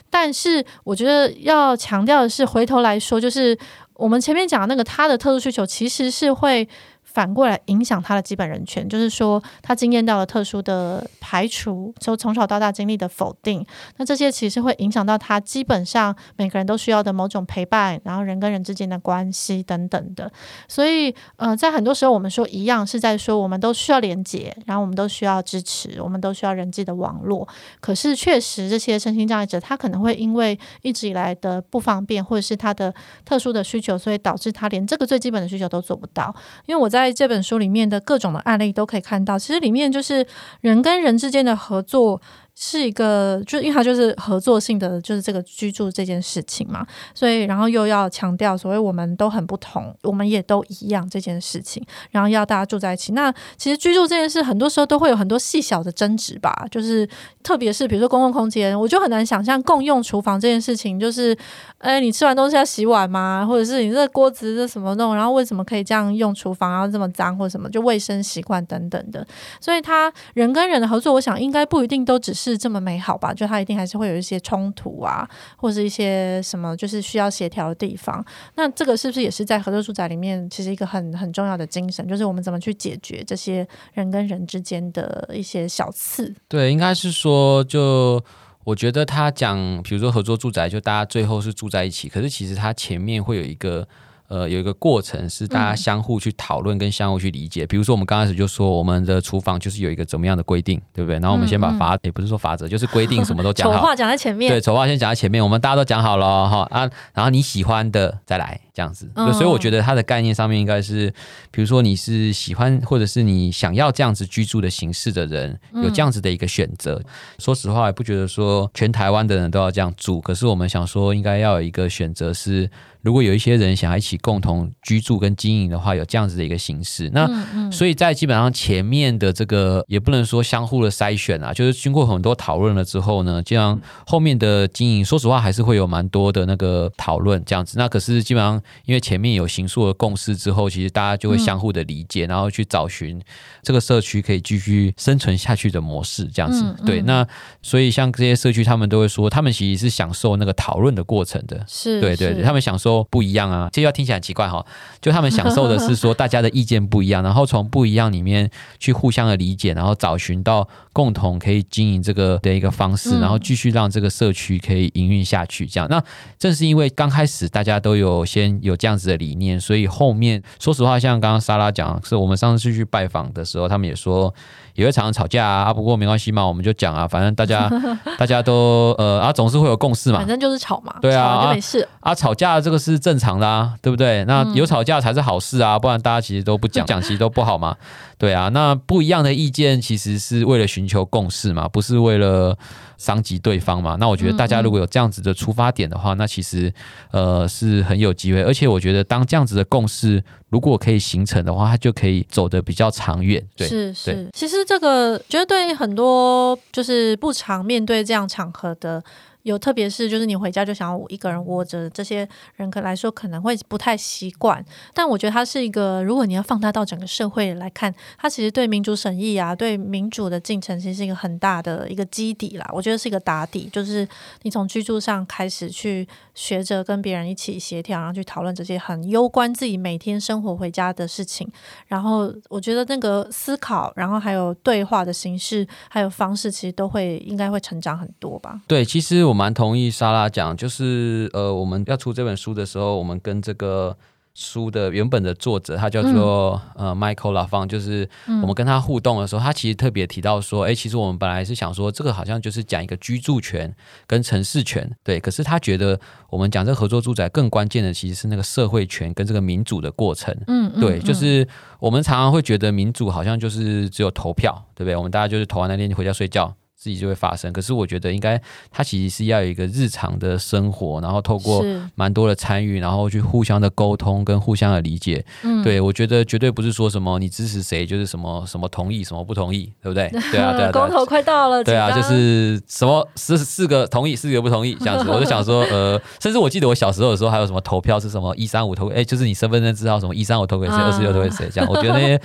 但是我觉得要强调的是，回头来说，就是我们前面讲的那个他的特殊需求，其实是会。反过来影响他的基本人权，就是说他经验到了特殊的排除，就从小到大经历的否定，那这些其实会影响到他基本上每个人都需要的某种陪伴，然后人跟人之间的关系等等的。所以，呃，在很多时候我们说一样是在说我们都需要连接，然后我们都需要支持，我们都需要人际的网络。可是确实这些身心障碍者他可能会因为一直以来的不方便，或者是他的特殊的需求，所以导致他连这个最基本的需求都做不到。因为我在在这本书里面的各种的案例都可以看到，其实里面就是人跟人之间的合作。是一个，就因为它就是合作性的，就是这个居住这件事情嘛，所以然后又要强调所谓我们都很不同，我们也都一样这件事情，然后要大家住在一起。那其实居住这件事，很多时候都会有很多细小的争执吧，就是特别是比如说公共空间，我就很难想象共用厨房这件事情，就是哎，你吃完东西要洗碗吗？或者是你这锅子这什么弄？然后为什么可以这样用厨房，然后这么脏或者什么？就卫生习惯等等的。所以他人跟人的合作，我想应该不一定都只是。是这么美好吧？就他一定还是会有一些冲突啊，或者一些什么，就是需要协调的地方。那这个是不是也是在合作住宅里面，其实一个很很重要的精神，就是我们怎么去解决这些人跟人之间的一些小刺？对，应该是说，就我觉得他讲，比如说合作住宅，就大家最后是住在一起，可是其实他前面会有一个。呃，有一个过程是大家相互去讨论跟相互去理解。嗯、比如说，我们刚开始就说我们的厨房就是有一个怎么样的规定，对不对？然后我们先把法，也、嗯嗯欸、不是说法则，就是规定什么都讲好。丑话讲在前面。对，丑话先讲在前面，我们大家都讲好了哈啊，然后你喜欢的再来这样子。嗯、所以我觉得它的概念上面应该是，比如说你是喜欢或者是你想要这样子居住的形式的人，有这样子的一个选择。嗯、说实话，也不觉得说全台湾的人都要这样住，可是我们想说，应该要有一个选择是。如果有一些人想要一起共同居住跟经营的话，有这样子的一个形式，那所以在基本上前面的这个也不能说相互的筛选啊，就是经过很多讨论了之后呢，这样后面的经营，说实话还是会有蛮多的那个讨论这样子。那可是基本上因为前面有行数的共识之后，其实大家就会相互的理解，然后去找寻这个社区可以继续生存下去的模式这样子。对，那所以像这些社区，他们都会说，他们其实是享受那个讨论的过程的。是，对对对，他们享受。不一样啊，这要听起来很奇怪哈。就他们享受的是说大家的意见不一样，然后从不一样里面去互相的理解，然后找寻到共同可以经营这个的一个方式，然后继续让这个社区可以营运下去。这样，那正是因为刚开始大家都有先有这样子的理念，所以后面说实话，像刚刚莎拉讲，是我们上次去拜访的时候，他们也说。也会常常吵架啊，不过没关系嘛，我们就讲啊，反正大家 [LAUGHS] 大家都呃啊，总是会有共识嘛，反正就是吵嘛，对啊，吵就没事啊，啊，吵架这个是正常的啊，对不对？那有吵架才是好事啊，不然大家其实都不讲 [LAUGHS] 讲，其实都不好嘛，对啊，那不一样的意见其实是为了寻求共识嘛，不是为了。伤及对方嘛？那我觉得大家如果有这样子的出发点的话，嗯嗯，那其实呃是很有机会。而且我觉得当这样子的共识如果可以形成的话，它就可以走得比较长远。对，是是。其实这个觉得对很多就是不常面对这样场合的有特别是就是你回家就想要一个人窝着，这些人可来说可能会不太习惯。但我觉得它是一个，如果你要放大到整个社会来看，它其实对民主审议啊，对民主的进程其实是一个很大的一个基底啦。我觉得是一个打底，就是你从居住上开始去学着跟别人一起协调，然后去讨论这些很攸关自己每天生活回家的事情。然后我觉得那个思考，然后还有对话的形式，还有方式，其实都会应该会成长很多吧。对，其实我蛮同意莎拉讲，就是呃，我们要出这本书的时候，我们跟这个。书的原本的作者，他叫做、嗯、呃 Michael LaFont，就是我们跟他互动的时候，嗯、他其实特别提到说，哎，其实我们本来是想说，这个好像就是讲一个居住权跟城市权，对。可是他觉得我们讲这个合作住宅更关键的其实是那个社会权跟这个民主的过程，嗯，对，就是我们常常会觉得民主好像就是只有投票，对不对？我们大家就是投完那天就回家睡觉。自己就会发生，可是我觉得应该，它其实是要有一个日常的生活，然后透过蛮多的参与，然后去互相的沟通跟互相的理解。嗯，对，我觉得绝对不是说什么你支持谁就是什么什么同意什么不同意，对不对？对啊，对啊，[LAUGHS] 公投快到了，对啊，就是什么四四个同意，四个不同意这样子。我就想说，呃，甚至我记得我小时候的时候还有什么投票是什么一三五投，哎，就是你身份证字号什么一三五投给谁，二四六投给谁这样。我觉得那些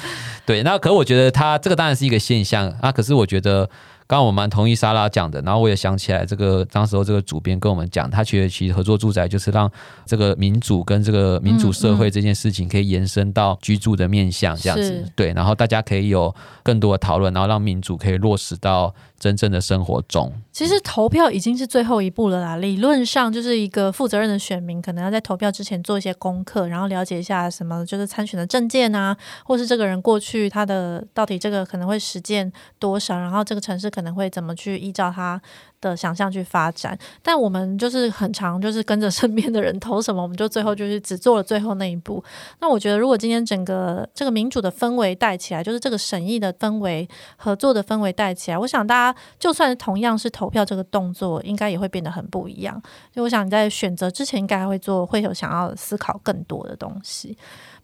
对，那可是我觉得他这个当然是一个现象啊，可是我觉得。刚刚我蛮同意莎拉讲的，然后我也想起来，这个当时候这个主编跟我们讲，他觉得其实合作住宅就是让这个民主跟这个民主社会这件事情可以延伸到居住的面向，这样子。对，然后大家可以有更多的讨论，然后让民主可以落实到真正的生活中。其实投票已经是最后一步了啦，理论上就是一个负责任的选民可能要在投票之前做一些功课，然后了解一下什么就是参选的证件啊，或是这个人过去他的到底这个可能会实践多少，然后这个城市。可能会怎么去依照他的想象去发展，但我们就是很常就是跟着身边的人投什么，我们就最后就是只做了最后那一步。那我觉得，如果今天整个这个民主的氛围带起来，就是这个审议的氛围、合作的氛围带起来，我想大家就算同样是投票这个动作，应该也会变得很不一样。就我想你在选择之前，应该会做，会有想要思考更多的东西。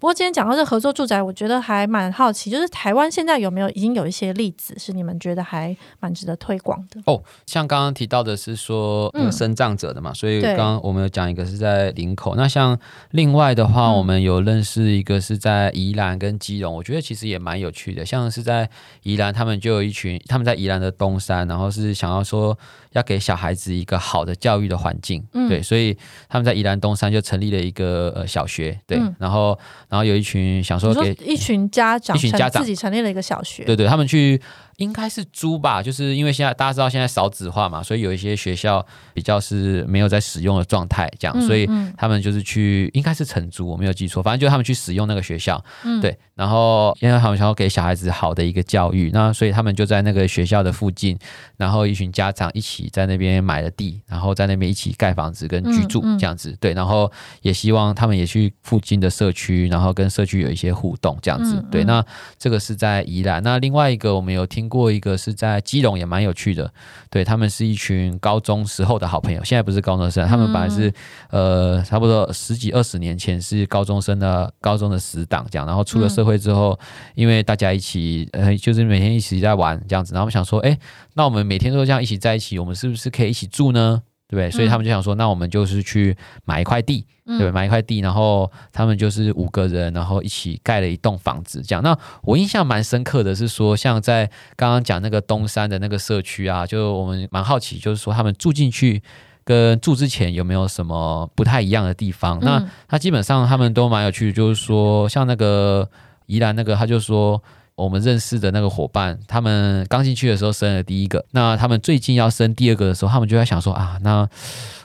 不过今天讲到这合作住宅，我觉得还蛮好奇，就是台湾现在有没有已经有一些例子是你们觉得还蛮值得推广的？哦，像刚刚提到的是说呃生长者的嘛，嗯、所以刚刚我们有讲一个是在林口，那像另外的话，我们有认识一个是在宜兰跟基隆，我觉得其实也蛮有趣的。像是在宜兰，他们就有一群，他们在宜兰的东山，然后是想要说。要给小孩子一个好的教育的环境，嗯、对，所以他们在宜兰东山就成立了一个呃小学，对，嗯、然后然后有一群想说给一群家长，一群家长自己成立了一个小学，对对，他们去。应该是租吧，就是因为现在大家知道现在少子化嘛，所以有一些学校比较是没有在使用的状态，这样，所以他们就是去，应该是承租，我没有记错，反正就是他们去使用那个学校，嗯，对，然后因为他们想要给小孩子好的一个教育，那所以他们就在那个学校的附近，然后一群家长一起在那边买了地，然后在那边一起盖房子跟居住这样子，对，然后也希望他们也去附近的社区，然后跟社区有一些互动这样子，对，那这个是在宜兰，那另外一个我们有听。过一个是在基隆，也蛮有趣的。对，他们是一群高中时候的好朋友，现在不是高中生，他们本来是呃差不多十几二十年前是高中生的高中的死党这样，然后出了社会之后，因为大家一起呃就是每天一起在玩这样子，然后我们想说，哎，那我们每天都这样一起在一起，我们是不是可以一起住呢？对不对？所以他们就想说，那我们就是去买一块地，对不对？买一块地，然后他们就是五个人，然后一起盖了一栋房子，这样。那我印象蛮深刻的是说，像在刚刚讲那个东山的那个社区啊，就我们蛮好奇，就是说他们住进去跟住之前有没有什么不太一样的地方？那他基本上他们都蛮有趣的，就是说像那个宜兰那个，他就说。我们认识的那个伙伴，他们刚进去的时候生了第一个，那他们最近要生第二个的时候，他们就在想说啊，那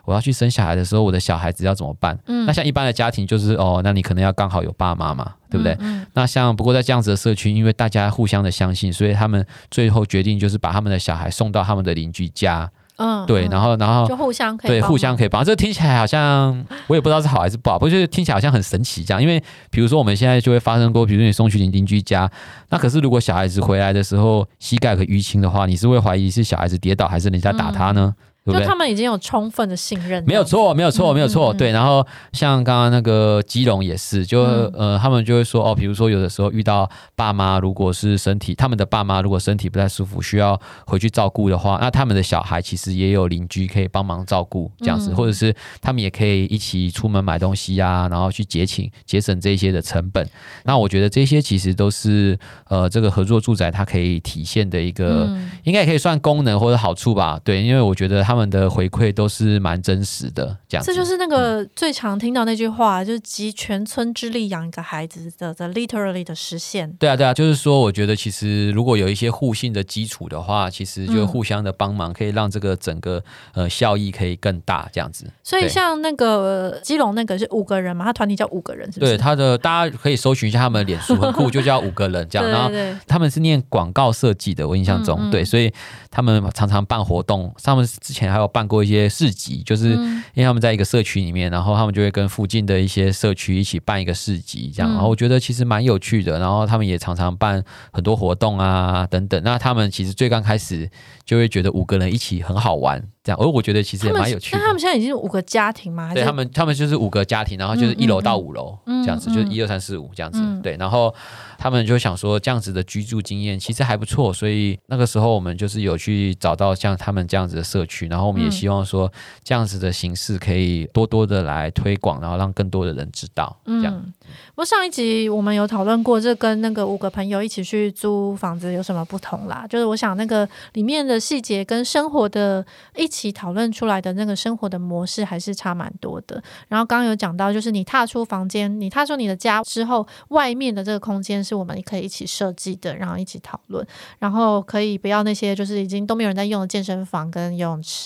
我要去生小孩的时候，我的小孩子要怎么办？嗯，那像一般的家庭就是哦，那你可能要刚好有爸妈嘛，对不对？嗯，嗯，那像不过在这样子的社区，因为大家互相的相信，所以他们最后决定就是把他们的小孩送到他们的邻居家。嗯，对，然后，然后就互相可以对互相可以帮，这听起来好像我也不知道是好还是不好，不过就是听起来好像很神奇这样。因为比如说我们现在就会发生过，比如说你送去邻邻居家，那可是如果小孩子回来的时候膝盖和淤青的话，你是会怀疑是小孩子跌倒还是人家打他呢？嗯对不对？就他们已经有充分的信任，没有错，没有错，没有错。对，然后像刚刚那个基隆也是，就、嗯、呃，他们就会说哦，比如说有的时候遇到爸妈如果是身体，他们的爸妈如果身体不太舒服，需要回去照顾的话，那他们的小孩其实也有邻居可以帮忙照顾这样子，嗯、或者是他们也可以一起出门买东西啊，然后去节请节省这些的成本。那我觉得这些其实都是呃，这个合作住宅它可以体现的一个，嗯、应该也可以算功能或者好处吧。对，因为我觉得他们的回馈都是蛮真实的，这样子。这就是那个最常听到那句话，嗯、就是集全村之力养一个孩子的的 literally 的实现。对啊，对啊，就是说，我觉得其实如果有一些互信的基础的话，其实就互相的帮忙，可以让这个整个呃效益可以更大，这样子。所以像那个基隆那个是五个人嘛，他团体叫五个人，是不是？对，他的大家可以搜寻一下他们的脸书，很酷，就叫五个人这样。[LAUGHS] 然后他们是念广告设计的，我印象中，嗯嗯对，所以他们常常办活动，他们之前还有办过一些市集，就是因为他们在一个社区里面，然后他们就会跟附近的一些社区一起办一个市集，这样。然后我觉得其实蛮有趣的，然后他们也常常办很多活动啊等等。那他们其实最刚开始就会觉得五个人一起很好玩。这样，而我觉得其实也蛮有趣的。那他们现在已经是五个家庭吗？对，他们，他们就是五个家庭，然后就是一楼到五楼这样子，就是一二三四五这样子。嗯、对，然后他们就想说这样子的居住经验其实还不错，所以那个时候我们就是有去找到像他们这样子的社区，然后我们也希望说这样子的形式可以多多的来推广，然后让更多的人知道。这样。嗯不过上一集我们有讨论过，这跟那个五个朋友一起去租房子有什么不同啦？就是我想那个里面的细节跟生活的一起讨论出来的那个生活的模式还是差蛮多的。然后刚刚有讲到，就是你踏出房间，你踏出你的家之后，外面的这个空间是我们可以一起设计的，然后一起讨论，然后可以不要那些就是已经都没有人在用的健身房跟游泳池，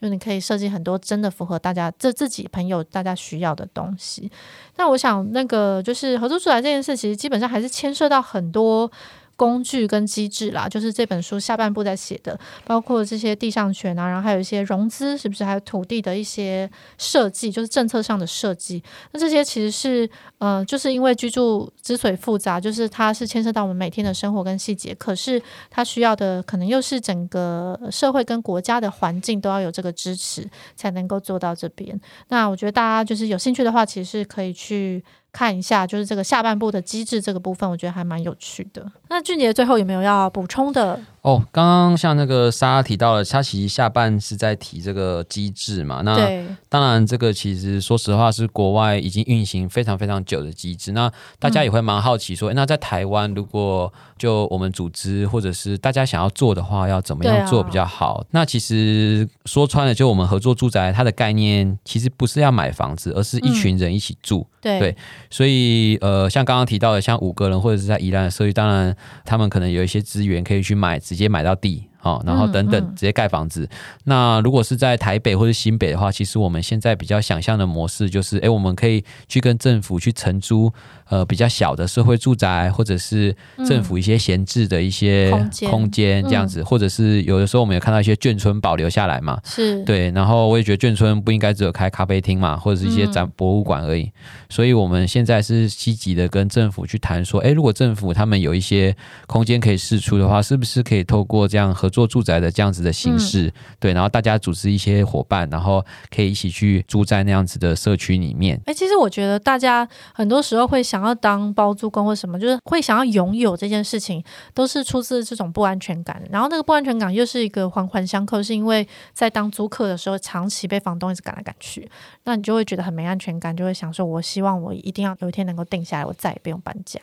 就你可以设计很多真的符合大家这自己朋友大家需要的东西。那我想，那个就是合作出来这件事，其实基本上还是牵涉到很多。工具跟机制啦，就是这本书下半部在写的，包括这些地上权啊，然后还有一些融资，是不是还有土地的一些设计，就是政策上的设计。那这些其实是，呃，就是因为居住之所以复杂，就是它是牵涉到我们每天的生活跟细节，可是它需要的可能又是整个社会跟国家的环境都要有这个支持，才能够做到这边。那我觉得大家就是有兴趣的话，其实是可以去。看一下，就是这个下半部的机制这个部分，我觉得还蛮有趣的。那俊杰最后有没有要补充的？哦，刚刚像那个莎提到了，他其实下半是在提这个机制嘛。那当然，这个其实说实话是国外已经运行非常非常久的机制。那大家也会蛮好奇说，嗯、那在台湾如果就我们组织或者是大家想要做的话，要怎么样做比较好？啊、那其实说穿了，就我们合作住宅它的概念其实不是要买房子，而是一群人一起住。嗯、对，对，所以呃，像刚刚提到的，像五个人或者是在宜兰的社区，当然他们可能有一些资源可以去买。直接买到地。好，然后等等，直接盖房子。嗯嗯、那如果是在台北或者新北的话，其实我们现在比较想象的模式就是，哎，我们可以去跟政府去承租，呃，比较小的社会住宅，或者是政府一些闲置的一些空间这样子，嗯、或者是有的时候我们也看到一些眷村保留下来嘛，是对。然后我也觉得眷村不应该只有开咖啡厅嘛，或者是一些展博物馆而已。嗯、所以我们现在是积极的跟政府去谈说，哎，如果政府他们有一些空间可以试出的话，是不是可以透过这样合作住宅的这样子的形式，嗯、对，然后大家组织一些伙伴，然后可以一起去住在那样子的社区里面。哎，其实我觉得大家很多时候会想想要当包租公或什么，就是会想要拥有这件事情，都是出自这种不安全感。然后那个不安全感又是一个环环相扣，是因为在当租客的时候，长期被房东一直赶来赶去，那你就会觉得很没安全感，就会想说，我希望我一定要有一天能够定下来，我再也不用搬家。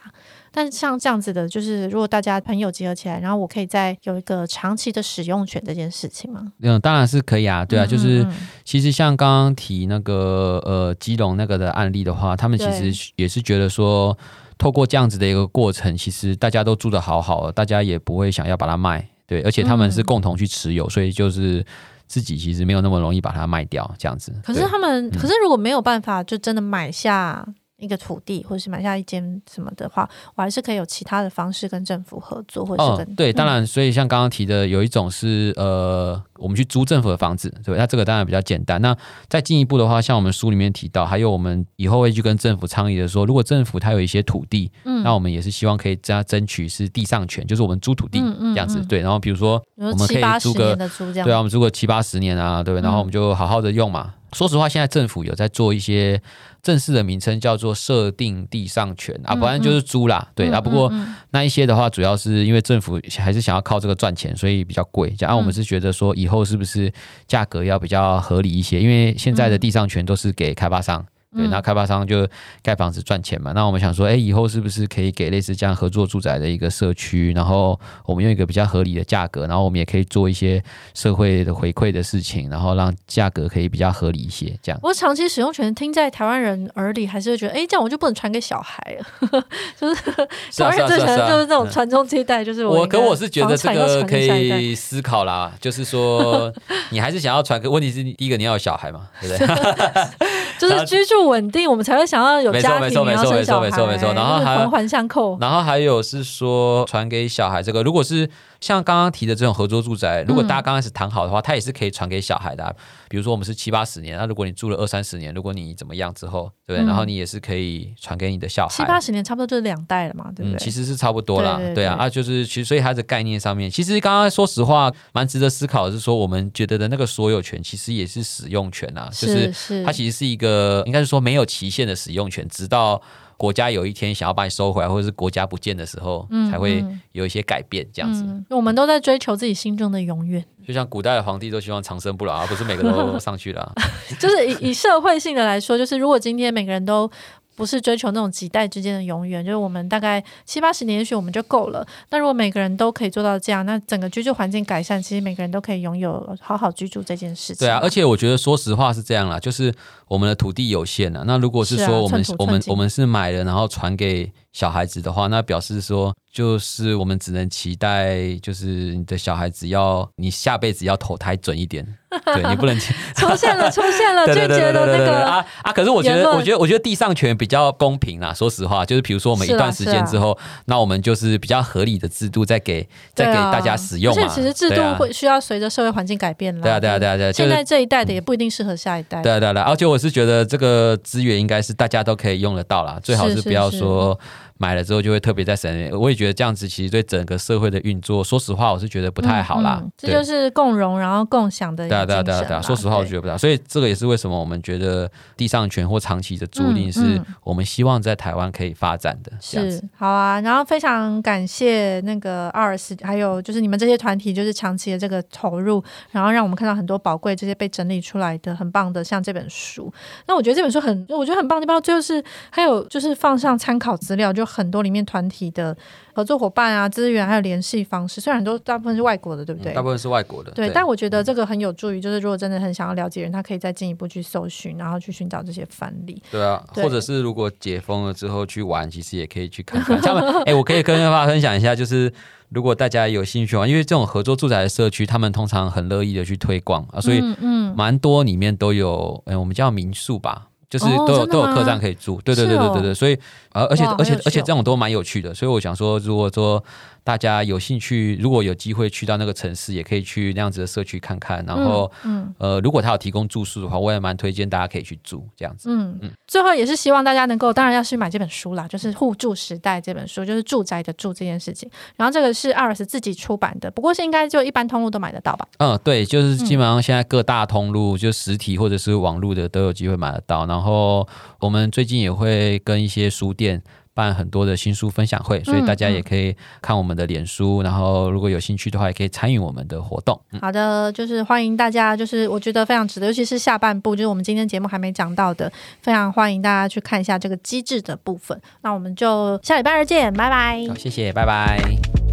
但像这样子的，就是如果大家朋友集合起来，然后我可以再有一个长期的使用权这件事情吗？嗯，当然是可以啊，对啊，就是其实像刚刚提那个呃基隆那个的案例的话，他们其实也是觉得说，透过这样子的一个过程，其实大家都住的好好的，大家也不会想要把它卖，对，而且他们是共同去持有，所以就是自己其实没有那么容易把它卖掉这样子。可是他们，可是如果没有办法，就真的买下。一个土地，或者是买下一间什么的话，我还是可以有其他的方式跟政府合作，或者是跟、哦、对，当然，所以像刚刚提的，有一种是呃我们去租政府的房子，对，那这个当然比较简单。那再进一步的话，像我们书里面提到，还有我们以后会去跟政府倡议的说，如果政府它有一些土地，嗯，那我们也是希望可以这样争取是地上权，就是我们租土地这样子，对。然后比如说我们可以租个，对啊，我们租个七八十年啊，对，然后我们就好好的用嘛。说实话，现在政府有在做一些正式的名称，叫做设定地上权啊，不然就是租啦，对啊。不过那一些的话，主要是因为政府还是想要靠这个赚钱，所以比较贵。这样，我们是觉得说，以后是不是价格要比较合理一些？因为现在的地上权都是给开发商。对，那开发商就盖房子赚钱嘛。那我们想说，哎，以后是不是可以给类似这样合作住宅的一个社区，然后我们用一个比较合理的价格，然后我们也可以做一些社会的回馈的事情，然后让价格可以比较合理一些。这样。我长期使用权听在台湾人耳里，还是会觉得，哎，这样我就不能传给小孩了。[LAUGHS] 就是台湾人最喜欢就是这种传宗接代，就是我。可我是觉得这个可以思考啦，就是说你还是想要传，给问题是第一个你要有小孩嘛，对不对？[LAUGHS] [LAUGHS] 就是居住稳定，我们才会想要有家庭，没错没错没错没错没错。然后还环环相扣，然后还有是说传给小孩这个，如果是。像刚刚提的这种合作住宅，如果大家刚开始谈好的话，它也是可以传给小孩的啊。比如说我们是七八十年，那如果你住了二三十年，如果你怎么样之后，对，然后你也是可以传给你的小孩。七八十年差不多就是两代了嘛，对不对？其实是差不多啦，对啊，啊，就是其实所以它的概念上面，其实刚刚说实话蛮值得思考的是说，我们觉得的那个所有权其实也是使用权啊，就是它其实是一个应该是说没有期限的使用权，直到。国家有一天想要把你收回来，或者是国家不见的时候，嗯、才会有一些改变，这样子、嗯。我们都在追求自己心中的永远，就像古代的皇帝都希望长生不老，而不是每个都上去了、啊。[LAUGHS] 就是以以社会性的来说，就是如果今天每个人都。不是追求那种几代之间的永远，就是我们大概七八十年，也许我们就够了。那如果每个人都可以做到这样，那整个居住环境改善，其实每个人都可以拥有好好居住这件事情。对啊，而且我觉得说实话是这样啦，就是我们的土地有限啊。那如果是说我们我们我们是买了然后传给小孩子的话，那表示说就是我们只能期待，就是你的小孩子要你下辈子要投胎准一点。对，你不能 [LAUGHS] 出现了，出现了，就觉得那个啊啊！可是我觉得，我觉得，我觉得地上权比较公平啦。说实话，就是比如说我们一段时间之后，那我们就是比较合理的制度，再给再给大家使用嘛。而且其实制度会需要随着社会环境改变啦。对啊，对啊，对啊，对啊。现在这一代的也不一定适合下一代。对啊，对啊，对啊。而且我是觉得这个资源应该是大家都可以用得到啦，最好是不要说。买了之后就会特别在省，我也觉得这样子其实对整个社会的运作，说实话我是觉得不太好啦。嗯嗯、这就是共荣然后共享的。对啊对啊对啊对啊，说实话我觉得不太好。所以这个也是为什么我们觉得地上权或长期的租赁是我们希望在台湾可以发展的。是好啊，然后非常感谢那个阿尔斯，还有就是你们这些团体，就是长期的这个投入，然后让我们看到很多宝贵这些被整理出来的很棒的，像这本书。那我觉得这本书很，我觉得很棒的地方就是还有就是放上参考资料就。很多里面团体的合作伙伴啊，资源还有联系方式，虽然都大部分是外国的，对不对？大部分是外国的，对。对，但我觉得这个很有助于，就是如果真的很想要了解人，他可以再进一步去搜寻，然后去寻找这些范例。对啊，对，或者是如果解封了之后去玩，其实也可以去看看。[LAUGHS] 他们，哎，我可以跟大家分享一下，就是如果大家有兴趣的话，因为这种合作住宅的社区，他们通常很乐意的去推广啊，所以嗯，蛮多里面都有，哎，我们叫民宿吧。就是都有、哦、都有客栈可以住，对对对对对对，所以而而且而且而且这种都蛮有趣的，所以我想说，如果说。大家有兴趣，如果有机会去到那个城市，也可以去那样子的社区看看。然后，嗯，嗯呃，如果他有提供住宿的话，我也蛮推荐大家可以去住这样子。嗯嗯。最后也是希望大家能够，当然要去买这本书啦，就是《互助时代》这本书，就是住宅的住这件事情。然后这个是阿尔斯自己出版的，不过是应该就一般通路都买得到吧？嗯，对，就是基本上现在各大通路，就实体或者是网络的都有机会买得到。然后我们最近也会跟一些书店。办很多的新书分享会，所以大家也可以看我们的脸书，嗯嗯、然后如果有兴趣的话，也可以参与我们的活动。好的，就是欢迎大家，就是我觉得非常值得，尤其是下半部，就是我们今天节目还没讲到的，非常欢迎大家去看一下这个机制的部分。那我们就下礼拜二见，拜拜。好，谢谢，拜拜。